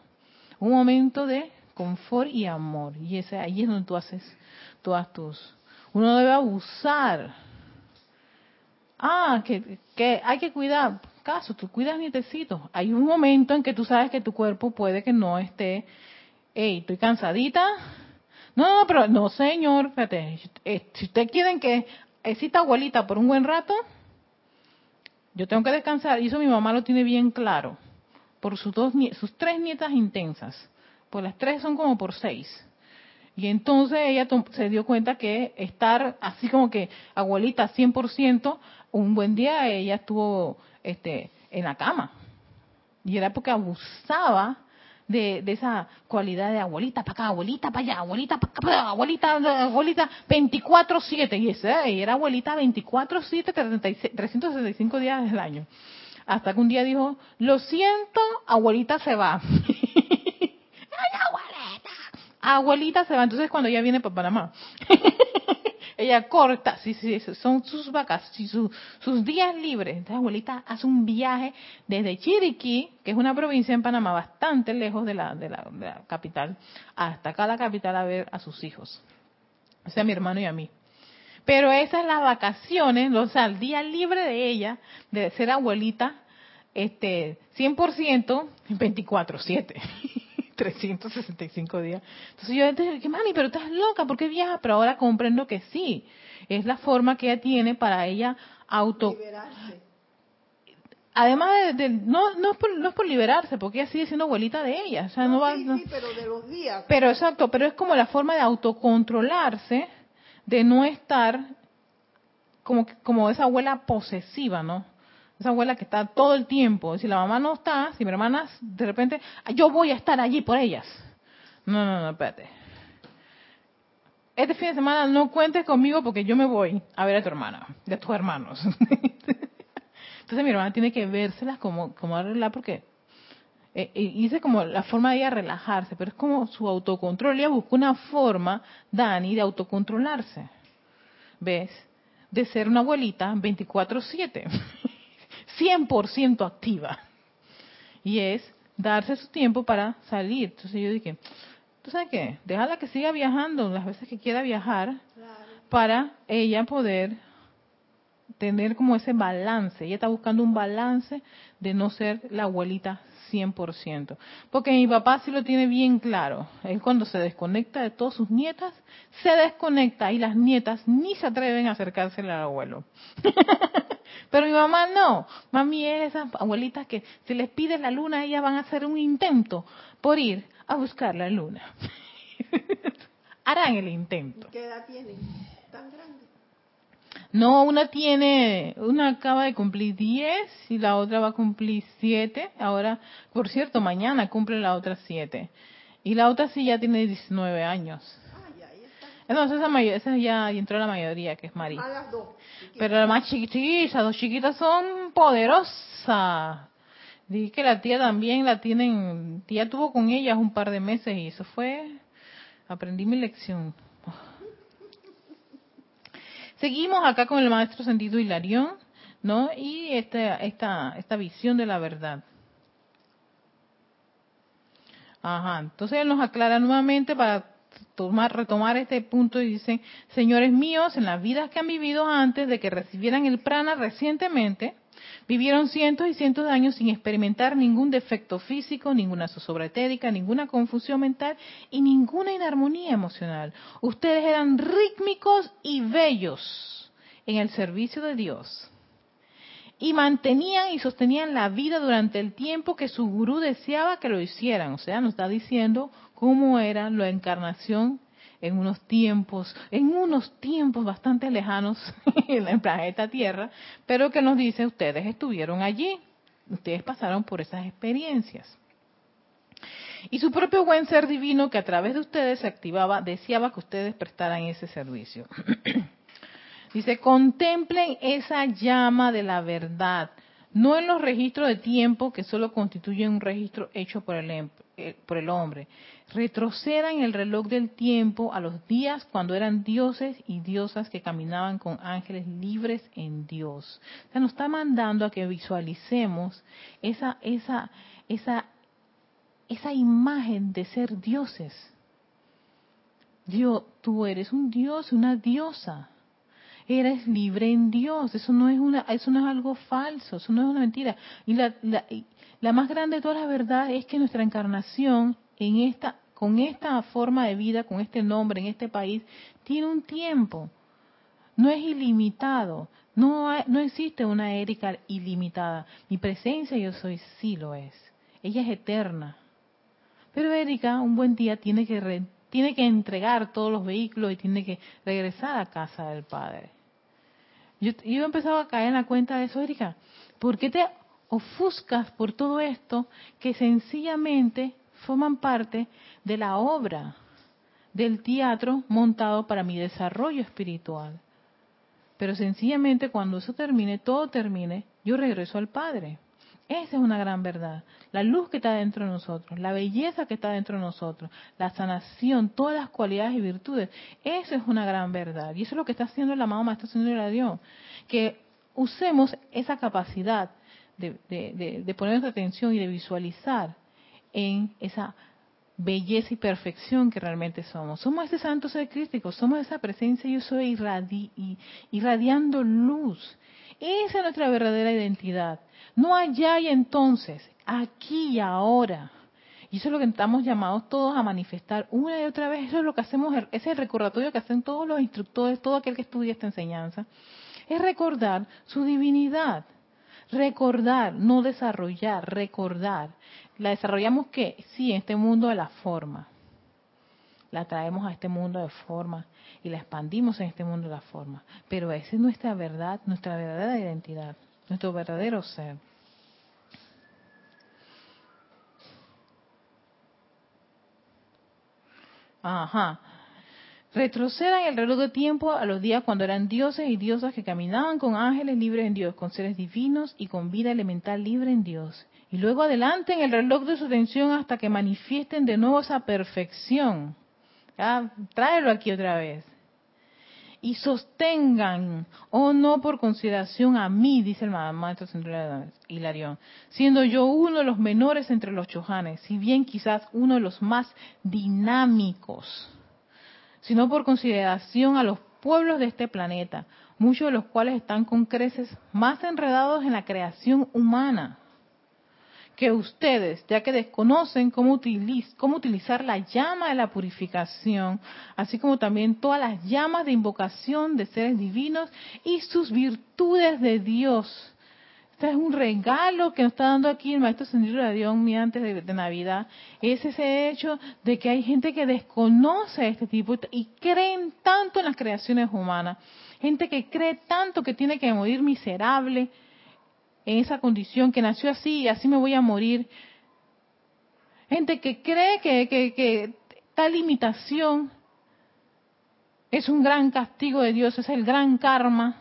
un momento de confort y amor. Y ese, ahí es donde tú haces todas tus... Uno debe abusar. Ah, que, que hay que cuidar caso, tú cuidas nietecitos. Hay un momento en que tú sabes que tu cuerpo puede que no esté, hey, estoy cansadita. No, no, pero no, señor, fíjate, eh, si ustedes quieren que exista abuelita por un buen rato, yo tengo que descansar. Y eso mi mamá lo tiene bien claro. Por sus, dos, sus tres nietas intensas. Pues las tres son como por seis. Y entonces ella se dio cuenta que estar así como que abuelita 100%, un buen día ella estuvo este, en la cama. Y era porque abusaba de, esa cualidad de abuelita para acá, abuelita para allá, abuelita para acá, abuelita, abuelita 24-7. Y esa era abuelita 24-7, 365 días del año. Hasta que un día dijo, lo siento, abuelita se va. abuelita! Se va. Entonces cuando ella viene para Panamá. ella corta, sí, sí, son sus vacas, sus días libres. Entonces, abuelita hace un viaje desde Chiriquí, que es una provincia en Panamá bastante lejos de la, de la, capital, hasta acá la capital a ver a sus hijos. O sea, a mi hermano y a mí. Pero esas las vacaciones, o sea, el día libre de ella, de ser abuelita, este, 100%, 24-7. 365 días. Entonces yo dije, mami, pero estás loca, ¿por qué viajas? Pero ahora comprendo que sí, es la forma que ella tiene para ella auto... Liberarse. Además de, no, no, es por, no es por liberarse, porque ella sigue siendo abuelita de ella. O sea, no, va, sí, pero de los días. Pero exacto, pero es como la forma de autocontrolarse, de no estar como, como esa abuela posesiva, ¿no? Esa abuela que está todo el tiempo. Si la mamá no está, si mi hermana de repente, yo voy a estar allí por ellas. No, no, no, espérate. Este fin de semana no cuentes conmigo porque yo me voy a ver a tu hermana, de tus hermanos. Entonces mi hermana tiene que vérselas como, como arreglar porque eh, hice como la forma de ella relajarse, pero es como su autocontrol. Ella busca una forma, Dani, de autocontrolarse. ¿Ves? De ser una abuelita 24-7. 100% activa. Y es darse su tiempo para salir. Entonces yo dije, ¿tú sabes qué? Déjala que siga viajando las veces que quiera viajar para ella poder tener como ese balance. Ella está buscando un balance de no ser la abuelita 100%. Porque mi papá sí lo tiene bien claro. Él cuando se desconecta de todas sus nietas, se desconecta y las nietas ni se atreven a acercarse al abuelo. Pero mi mamá no. Mami es esas abuelitas que si les pides la luna, ellas van a hacer un intento por ir a buscar la luna. Harán el intento. ¿Qué edad tienen? ¿Tan grande? No, una tiene, una acaba de cumplir 10 y la otra va a cumplir 7. Ahora, por cierto, mañana cumple la otra 7. Y la otra sí ya tiene 19 años. Ah, ya, ya está. Entonces esa, esa ya entró la mayoría, que es María. Las dos. Pero las más chiquitas, las dos chiquitas son poderosas. Dije que la tía también la tienen, tía tuvo con ellas un par de meses y eso fue, aprendí mi lección. Seguimos acá con el maestro sentido Hilarión, ¿no? Y esta, esta, esta visión de la verdad. Ajá, entonces él nos aclara nuevamente para tomar, retomar este punto y dice, señores míos, en las vidas que han vivido antes de que recibieran el prana recientemente, vivieron cientos y cientos de años sin experimentar ningún defecto físico, ninguna zozobra etérica, ninguna confusión mental y ninguna inarmonía emocional. Ustedes eran rítmicos y bellos en el servicio de Dios y mantenían y sostenían la vida durante el tiempo que su gurú deseaba que lo hicieran. O sea, nos está diciendo cómo era la encarnación en unos tiempos, en unos tiempos bastante lejanos en el planeta Tierra, pero que nos dice, ustedes estuvieron allí, ustedes pasaron por esas experiencias. Y su propio buen ser divino que a través de ustedes se activaba, deseaba que ustedes prestaran ese servicio. Dice, contemplen esa llama de la verdad, no en los registros de tiempo que solo constituyen un registro hecho por el, em, eh, por el hombre. Retrocedan el reloj del tiempo a los días cuando eran dioses y diosas que caminaban con ángeles libres en Dios. O sea, nos está mandando a que visualicemos esa, esa, esa, esa imagen de ser dioses. Dios, tú eres un dios, una diosa eres libre en Dios. Eso no es una, eso no es algo falso, eso no es una mentira. Y la, la, más grande de todas las verdades es que nuestra encarnación en esta, con esta forma de vida, con este nombre, en este país, tiene un tiempo. No es ilimitado. No, no existe una Erika ilimitada. Mi presencia yo soy, sí lo es. Ella es eterna. Pero Erika un buen día tiene que, tiene que entregar todos los vehículos y tiene que regresar a casa del Padre. Yo, he empezado a caer en la cuenta de eso, Erika. ¿Por qué te ofuscas por todo esto que sencillamente forman parte de la obra del teatro montado para mi desarrollo espiritual? Pero sencillamente cuando eso termine, todo termine, yo regreso al Padre. Esa es una gran verdad. La luz que está dentro de nosotros, la belleza que está dentro de nosotros, la sanación, todas las cualidades y virtudes. Eso es una gran verdad. Y eso es lo que está haciendo el amado Maestro Señor de Dios. Que usemos esa capacidad de, de poner nuestra atención y de visualizar en esa belleza y perfección que realmente somos. Somos ese santo ser crístico, somos esa presencia yo soy irradiando luz. Esa es nuestra verdadera identidad. No allá y entonces, aquí y ahora. Y eso es lo que estamos llamados todos a manifestar una y otra vez. Eso es lo que hacemos, ese es el recordatorio que hacen todos los instructores, todo aquel que estudia esta enseñanza. Es recordar su divinidad. Recordar, no desarrollar, recordar. ¿La desarrollamos qué? Sí, en este mundo de la forma. La traemos a este mundo de forma y la expandimos en este mundo de la forma. Pero esa es nuestra verdad, nuestra verdadera identidad, nuestro verdadero ser. Ajá. Retrocedan el reloj de tiempo a los días cuando eran dioses y diosas que caminaban con ángeles libres en Dios, con seres divinos y con vida elemental libre en Dios. Y luego adelanten el reloj de su atención hasta que manifiesten de nuevo esa perfección. ¿Ya? Tráelo aquí otra vez. Y sostengan, o no por consideración a mí, dice el maestro Hilarión, siendo yo uno de los menores entre los chojanes, si bien quizás uno de los más dinámicos sino por consideración a los pueblos de este planeta, muchos de los cuales están con creces más enredados en la creación humana que ustedes, ya que desconocen cómo, cómo, utilizar la llama de la purificación, así como también todas las llamas de invocación de seres divinos y sus virtudes de Dios este es un regalo que nos está dando aquí el Maestro Sendido de Dios antes de, Navidad. Es ese hecho de que hay gente que desconoce este tipo y creen tanto en las creaciones humanas. Gente que cree tanto que tiene que morir miserable en esa condición, que nació así y así me voy a morir. Gente que cree que, que, que tal limitación es un gran castigo de Dios, es el gran karma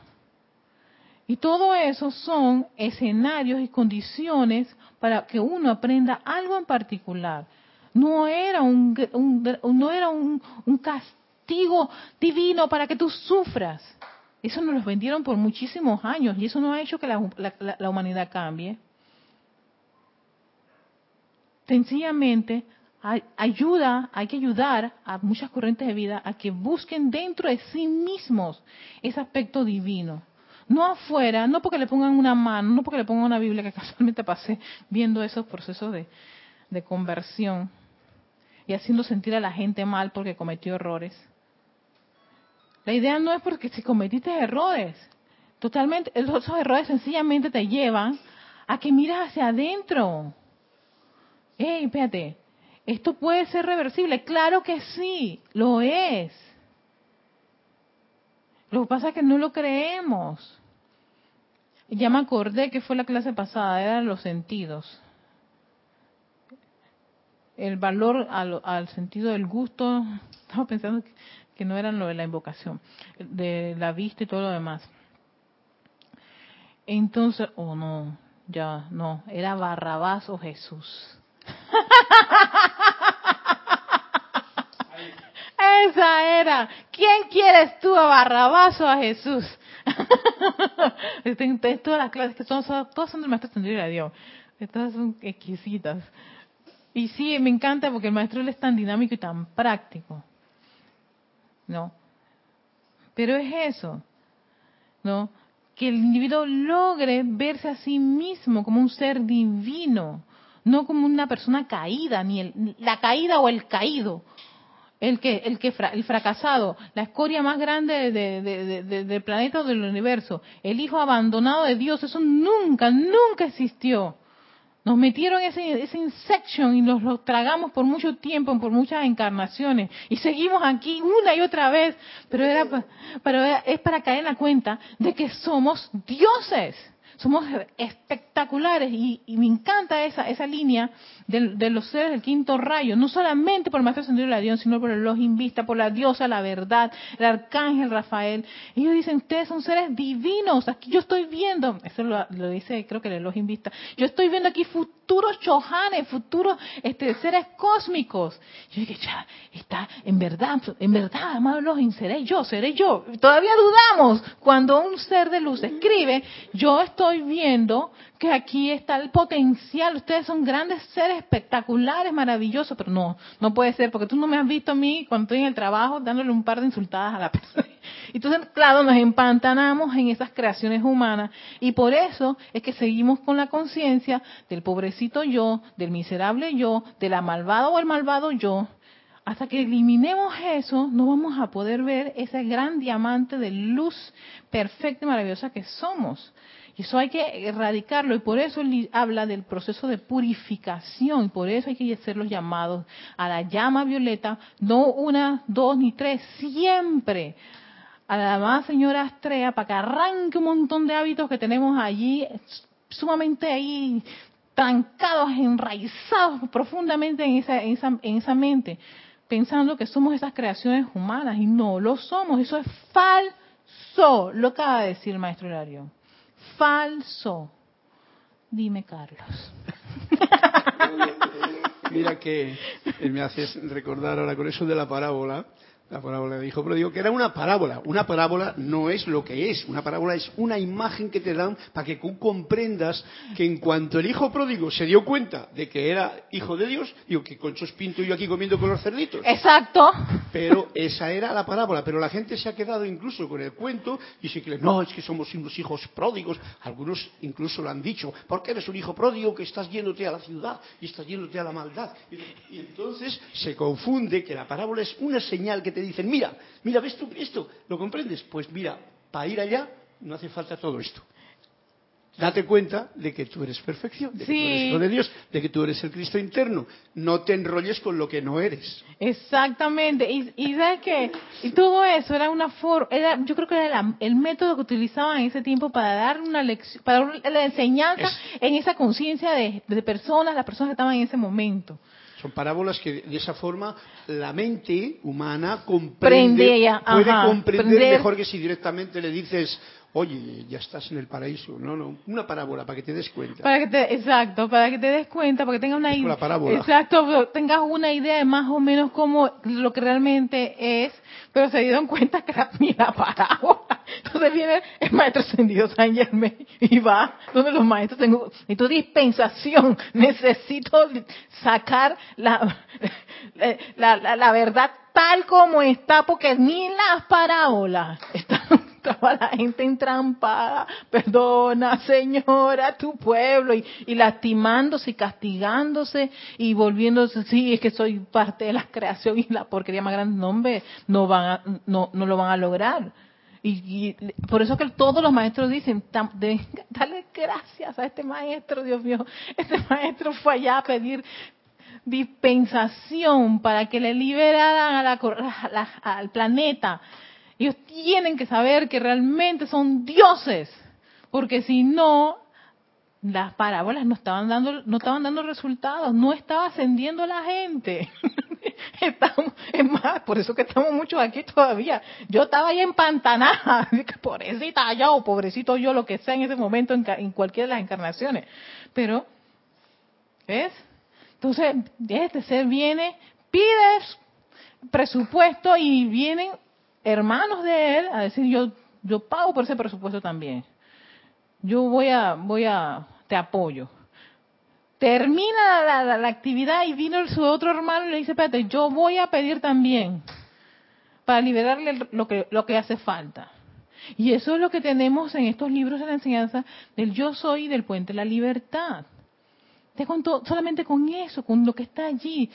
y todo eso son escenarios y condiciones para que uno aprenda algo en particular. No era un, no era un, castigo divino para que tú sufras. Eso nos lo vendieron por muchísimos años y eso no ha hecho que la, humanidad cambie. Sencillamente ayuda, hay que ayudar a muchas corrientes de vida a que busquen dentro de sí mismos ese aspecto divino. No afuera, no porque le pongan una mano, no porque le pongan una Biblia, que casualmente pasé viendo esos procesos de conversión y haciendo sentir a la gente mal porque cometió errores. La idea no es porque si cometiste errores, totalmente, esos errores sencillamente te llevan a que miras hacia adentro. Ey, espérate, esto puede ser reversible. Claro que sí, lo es. Lo que pasa es que no lo creemos. Ya me acordé que fue la clase pasada, eran los sentidos. El valor al, sentido del gusto, estaba pensando que, no eran lo de la invocación, de la vista y todo lo demás. Entonces, oh no, ya, no, era Barrabás o Jesús. Esa era. ¿Quién quieres tú a Barrabás o a Jesús? todas las clases que son, todas son del maestro de Dios. Todas son exquisitas. Y sí, me encanta porque el maestro es tan dinámico y tan práctico. ¿No? Pero es eso. ¿No? Que el individuo logre verse a sí mismo como un ser divino, no como una persona caída, ni el, la caída o el caído, el que, el que, el fracasado, la escoria más grande del planeta o del universo, el hijo abandonado de Dios, eso nunca, nunca existió. Nos metieron ese, ese insection y nos lo tragamos por mucho tiempo, por muchas encarnaciones. Y seguimos aquí una y otra vez. Pero, era, pero es para caer en la cuenta de que somos dioses somos espectaculares y, me encanta esa, esa línea de, los seres del quinto rayo, no solamente por el maestro ascendido de la Dios, sino por el Elohim Vista, por la diosa, la verdad, el arcángel Rafael. Ellos dicen, ustedes son seres divinos, aquí yo estoy viendo, eso lo, dice creo que el Elohim Vista, yo estoy viendo aquí futuros chohanes, futuros este, seres cósmicos. Yo dije, ya, está, en verdad, en verdad, amado Elohim, seré yo, seré yo. Todavía dudamos cuando un ser de luz escribe, yo estoy viendo que aquí está el potencial, ustedes son grandes seres espectaculares, maravillosos, pero no, no puede ser, porque tú no me has visto a mí cuando estoy en el trabajo dándole un par de insultadas a la persona. Entonces, claro, nos empantanamos en esas creaciones humanas y por eso es que seguimos con la conciencia del pobrecito yo, del miserable yo, de la malvada o el malvado yo. Hasta que eliminemos eso, no vamos a poder ver ese gran diamante de luz perfecta y maravillosa que somos. Eso hay que erradicarlo y por eso él habla del proceso de purificación y por eso hay que hacer los llamados a la llama violeta, no una, dos ni tres, siempre. A la amada señora Astrea para que arranque un montón de hábitos que tenemos allí sumamente ahí trancados, enraizados profundamente en esa, en esa, en esa mente, pensando que somos esas creaciones humanas y no lo somos, eso es falso, lo acaba de decir el maestro Hilario falso. Dime, Carlos. Mira que me haces recordar ahora con eso de la parábola, la parábola dijo, pero digo que era una parábola. Una parábola no es lo que es. Una parábola es una imagen que te dan para que tú comprendas que en cuanto el hijo pródigo se dio cuenta de que era hijo de Dios, digo que Conchos Pinto yo aquí comiendo con los cerditos. Exacto. Pero esa era la parábola. Pero la gente se ha quedado incluso con el cuento y se cree, no, es que somos unos hijos pródigos. Algunos incluso lo han dicho, porque eres un hijo pródigo que estás yéndote a la ciudad y estás yéndote a la maldad. Y, y entonces se confunde que la parábola es una señal que te dicen, mira, mira, ¿ves tú esto? ¿Lo comprendes? Pues mira, para ir allá no hace falta todo esto. Date cuenta de que tú eres perfección, de que tú eres hijo de Dios, de que tú eres el Cristo interno. No te enrolles con lo que no eres. Exactamente. Y, y sabes que y todo eso era una forma, era, yo creo que era el método que utilizaban en ese tiempo para dar una lección, para dar la enseñanza en esa conciencia de, de personas, las personas que estaban en ese momento. Son parábolas que de esa forma la mente humana comprende, puede comprender mejor que si directamente le dices, oye, ya estás en el paraíso. No, no, una parábola para que te des cuenta. Para que te, exacto, para que te des cuenta, para que tengas una idea. parábola. Exacto, tengas una idea de más o menos cómo lo que realmente es, pero se dieron cuenta que era ni la parábola. Entonces viene el maestro ascendido San Germain y va donde los maestros tengo, necesito dispensación, necesito sacar la, la, la, verdad tal como está, porque ni las parábolas estaba la gente entrampada, perdona señora, tu pueblo, y, lastimándose y castigándose y volviéndose, sí, es que soy parte de la creación y la porquería más grande, no, no, van no, no lo van a lograr. Y, por eso que todos los maestros dicen, dale gracias a este maestro, Dios mío. Este maestro fue allá a pedir dispensación para que le liberaran a al planeta. Ellos tienen que saber que realmente son dioses, porque si no, las parábolas no estaban dando, no estaban dando resultados, no estaba ascendiendo la gente. estamos, es más, por eso que estamos muchos aquí todavía. Yo estaba ahí empantanada, pobrecita yo, o pobrecito yo, lo que sea en ese momento, en, cualquiera de las encarnaciones. Pero, ¿ves? Entonces, este ser viene, pides presupuesto y vienen hermanos de él a decir, yo, yo pago por ese presupuesto también. Yo voy a, voy a, te apoyo. Termina la, actividad y vino su otro hermano y le dice, espérate, yo voy a pedir también para liberarle lo que, lo que hace falta. Y eso es lo que tenemos en estos libros de la enseñanza del yo soy y del puente de la libertad. Te cuento solamente con eso, con lo que está allí,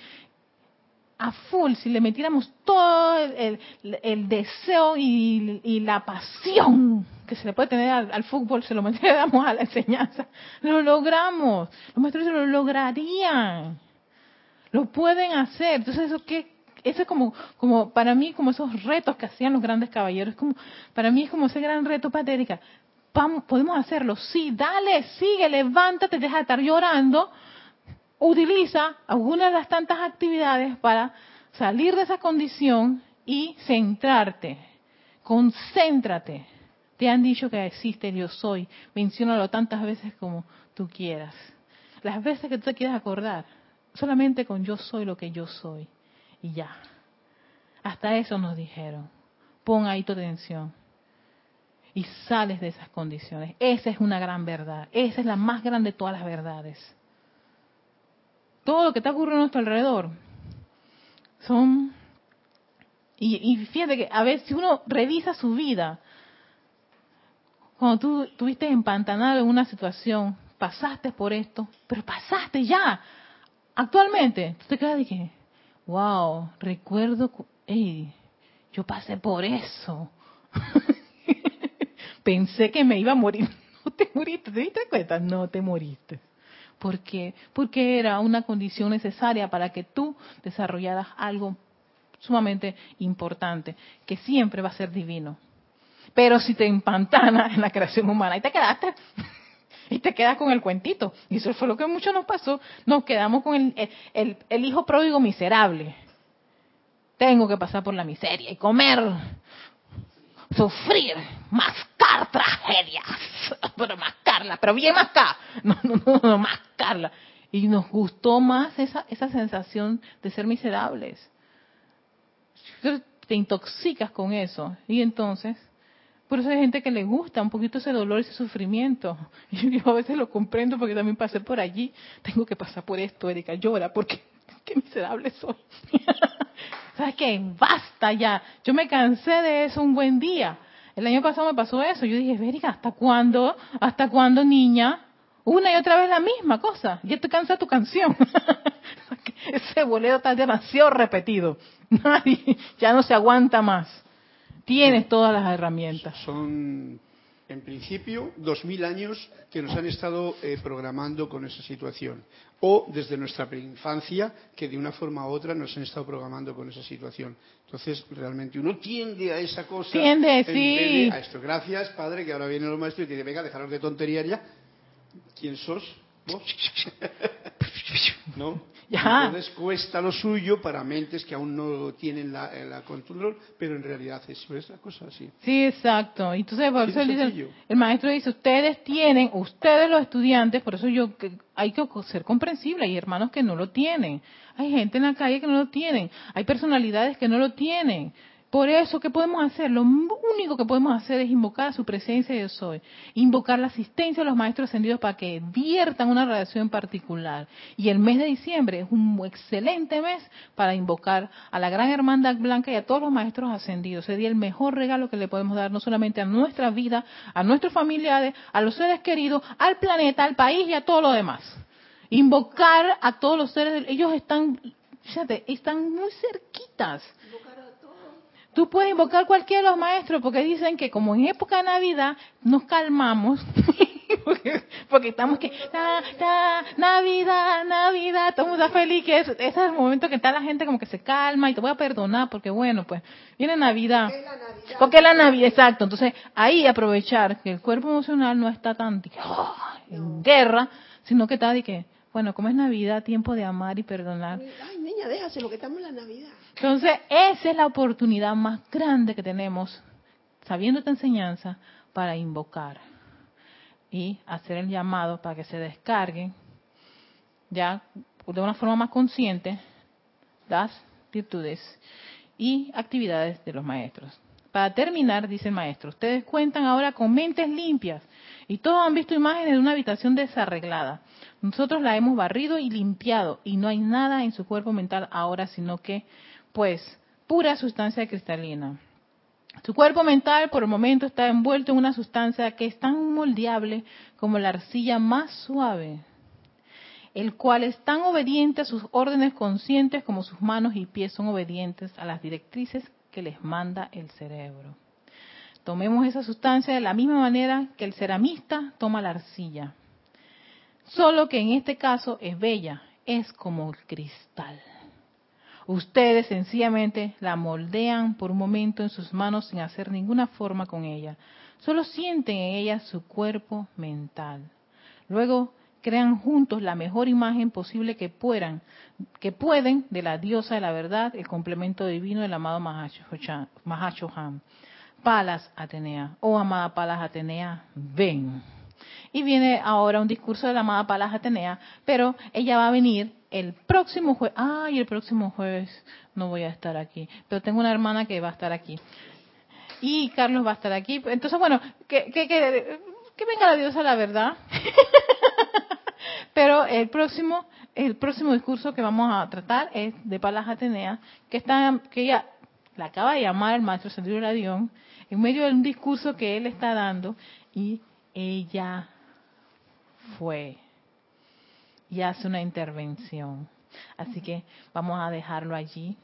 a full, si le metiéramos todo el, deseo y, la pasión que se le puede tener al, fútbol, se lo metiéramos a la enseñanza, lo logramos. Los maestros lo lograrían. Lo pueden hacer. Entonces, eso que eso es como, como para mí, como esos retos que hacían los grandes caballeros. Como, para mí es como ese gran reto, Patérica. Podemos hacerlo. Sí, dale, sigue, levántate, deja de estar llorando utiliza alguna de las tantas actividades para salir de esa condición y centrarte. Concéntrate. Te han dicho que existe Dios soy. Menciónalo tantas veces como tú quieras. Las veces que tú te quieras acordar. Solamente con yo soy lo que yo soy. Y ya. Hasta eso nos dijeron. Pon ahí tu atención. Y sales de esas condiciones. Esa es una gran verdad. Esa es la más grande de todas las verdades todo lo que está ocurriendo a nuestro alrededor son y, fíjate que a veces si uno revisa su vida cuando tú estuviste empantanado en una situación pasaste por esto pero pasaste ya. Actualmente tú te quedas de que wow recuerdo hey, yo pasé por eso pensé que me iba a morir. No te moriste te diste cuenta no te moriste ¿Por qué? Porque era una condición necesaria para que tú desarrollaras algo sumamente importante, que siempre va a ser divino. Pero si te empantanas en la creación humana y te quedaste, y te quedas con el cuentito. Y eso fue lo que mucho nos pasó. Nos quedamos con el, el, el hijo pródigo miserable. Tengo que pasar por la miseria y comer sufrir, mascar tragedias, pero mascarla, pero bien mascar, no, no, no, mascarla. Y nos gustó más esa, esa sensación de ser miserables. Te intoxicas con eso. Y entonces, por eso hay gente que le gusta un poquito ese dolor, ese sufrimiento. Y yo a veces lo comprendo porque también pasé por allí. Tengo que pasar por esto, Erika, llora, porque qué miserable soy. ¿Sabes qué? Basta ya. Yo me cansé de eso un buen día. El año pasado me pasó eso. Yo dije, Verica, ¿hasta cuándo? ¿Hasta cuándo, niña? Una y otra vez la misma cosa. Ya te cansa tu canción. Ese boleto está demasiado repetido. Nadie, ya no se aguanta más. Tienes todas las herramientas. Son en principio, dos mil años que nos han estado eh, programando con esa situación. O desde nuestra infancia, que de una forma u otra nos han estado programando con esa situación. Entonces, realmente uno tiende a esa cosa. Tiende, sí. a esto. Gracias, padre, que ahora viene el maestro y te dice, venga, dejaros de tonterías ya. ¿Quién sos? ¿No? Entonces cuesta lo suyo para mentes que aún no tienen la, la control, pero en realidad es, es la cosa así. Sí, exacto. Entonces, por eso el maestro dice, ustedes tienen, ustedes los estudiantes, por eso yo hay que ser comprensible, hay hermanos que no lo tienen, hay gente en la calle que no lo tienen, hay personalidades que no lo tienen. Por eso, ¿qué podemos hacer? Lo único que podemos hacer es invocar su presencia yo soy. Invocar la asistencia de los maestros ascendidos para que viertan una radiación particular. Y el mes de diciembre es un excelente mes para invocar a la gran hermandad blanca y a todos los maestros ascendidos. Sería el mejor regalo que le podemos dar no solamente a nuestra vida, a nuestros familiares, a los seres queridos, al planeta, al país y a todo lo demás. Invocar a todos los seres, ellos están, fíjate, están muy cerquitas Tú puedes invocar cualquiera de los maestros porque dicen que como en época de Navidad nos calmamos, porque, estamos que, Navidad, Navidad, todo el mundo está feliz, que ese es el momento que está la gente como que se calma y te voy a perdonar porque bueno, pues viene Navidad. Porque es la Navidad, exacto. Entonces ahí aprovechar que el cuerpo emocional no está tan en guerra, sino que está de que, bueno, como es Navidad, tiempo de amar y perdonar. Ay, niña, déjase lo que estamos en la Navidad. Entonces, esa es la oportunidad más grande que tenemos, sabiendo esta enseñanza, para invocar y hacer el llamado para que se descarguen ya de una forma más consciente las virtudes y actividades de los maestros. Para terminar, dice el maestro, ustedes cuentan ahora con mentes limpias y todos han visto imágenes de una habitación desarreglada. Nosotros la hemos barrido y limpiado y no hay nada en su cuerpo mental ahora, sino que pues pura sustancia cristalina. Su cuerpo mental por el momento está envuelto en una sustancia que es tan moldeable como la arcilla más suave, el cual es tan obediente a sus órdenes conscientes como sus manos y pies son obedientes a las directrices que les manda el cerebro. Tomemos esa sustancia de la misma manera que el ceramista toma la arcilla, solo que en este caso es bella, es como el cristal. Ustedes sencillamente la moldean por un momento en sus manos sin hacer ninguna forma con ella. Solo sienten en ella su cuerpo mental. Luego crean juntos la mejor imagen posible que puedan, que pueden de la diosa de la verdad, el complemento divino del amado Mahashohan. Palas Atenea, oh amada Palas Atenea, ven. Y viene ahora un discurso de la amada Palas Atenea, pero ella va a venir el próximo jueves, ay, el próximo jueves no voy a estar aquí, pero tengo una hermana que va a estar aquí. Y Carlos va a estar aquí. Entonces, bueno, que, que, que, venga la diosa la verdad. pero el próximo, el próximo discurso que vamos a tratar es de Palas Atenea, que está, que ella la acaba de llamar el maestro Sendero Radión, en medio de un discurso que él está dando, y ella fue y hace una intervención. Así que vamos a dejarlo allí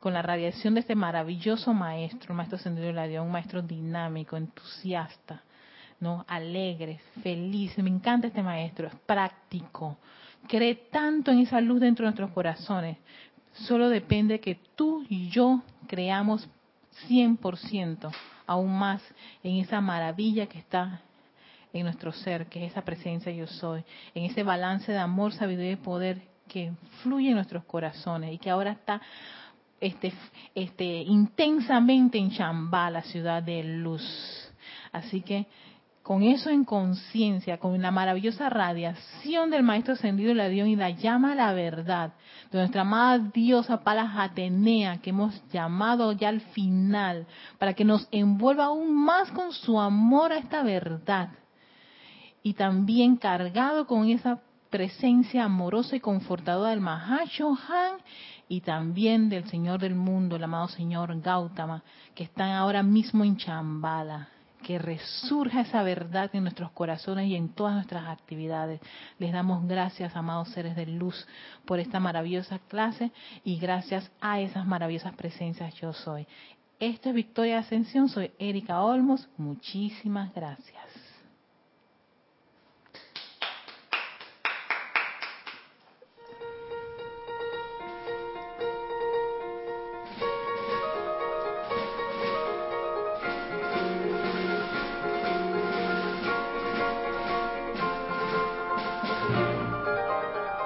con la radiación de este maravilloso maestro, maestro Sendero de un maestro dinámico, entusiasta, no alegre, feliz. Me encanta este maestro, es práctico, cree tanto en esa luz dentro de nuestros corazones. Solo depende que tú y yo creamos 100% aún más en esa maravilla que está en nuestro ser, que es esa presencia yo soy, en ese balance de amor, sabiduría y poder que fluye en nuestros corazones y que ahora está este, este, intensamente en Chambá, la ciudad de luz. Así que con eso en conciencia, con la maravillosa radiación del Maestro Ascendido la dio y la llama a la verdad, de nuestra amada diosa Palas Atenea, que hemos llamado ya al final, para que nos envuelva aún más con su amor a esta verdad y también cargado con esa presencia amorosa y confortadora del Mahashohan y también del Señor del mundo, el amado Señor Gautama, que están ahora mismo en Chambala. Que resurja esa verdad en nuestros corazones y en todas nuestras actividades. Les damos gracias, amados seres de luz, por esta maravillosa clase y gracias a esas maravillosas presencias yo soy. Esto es Victoria Ascensión, soy Erika Olmos. Muchísimas gracias.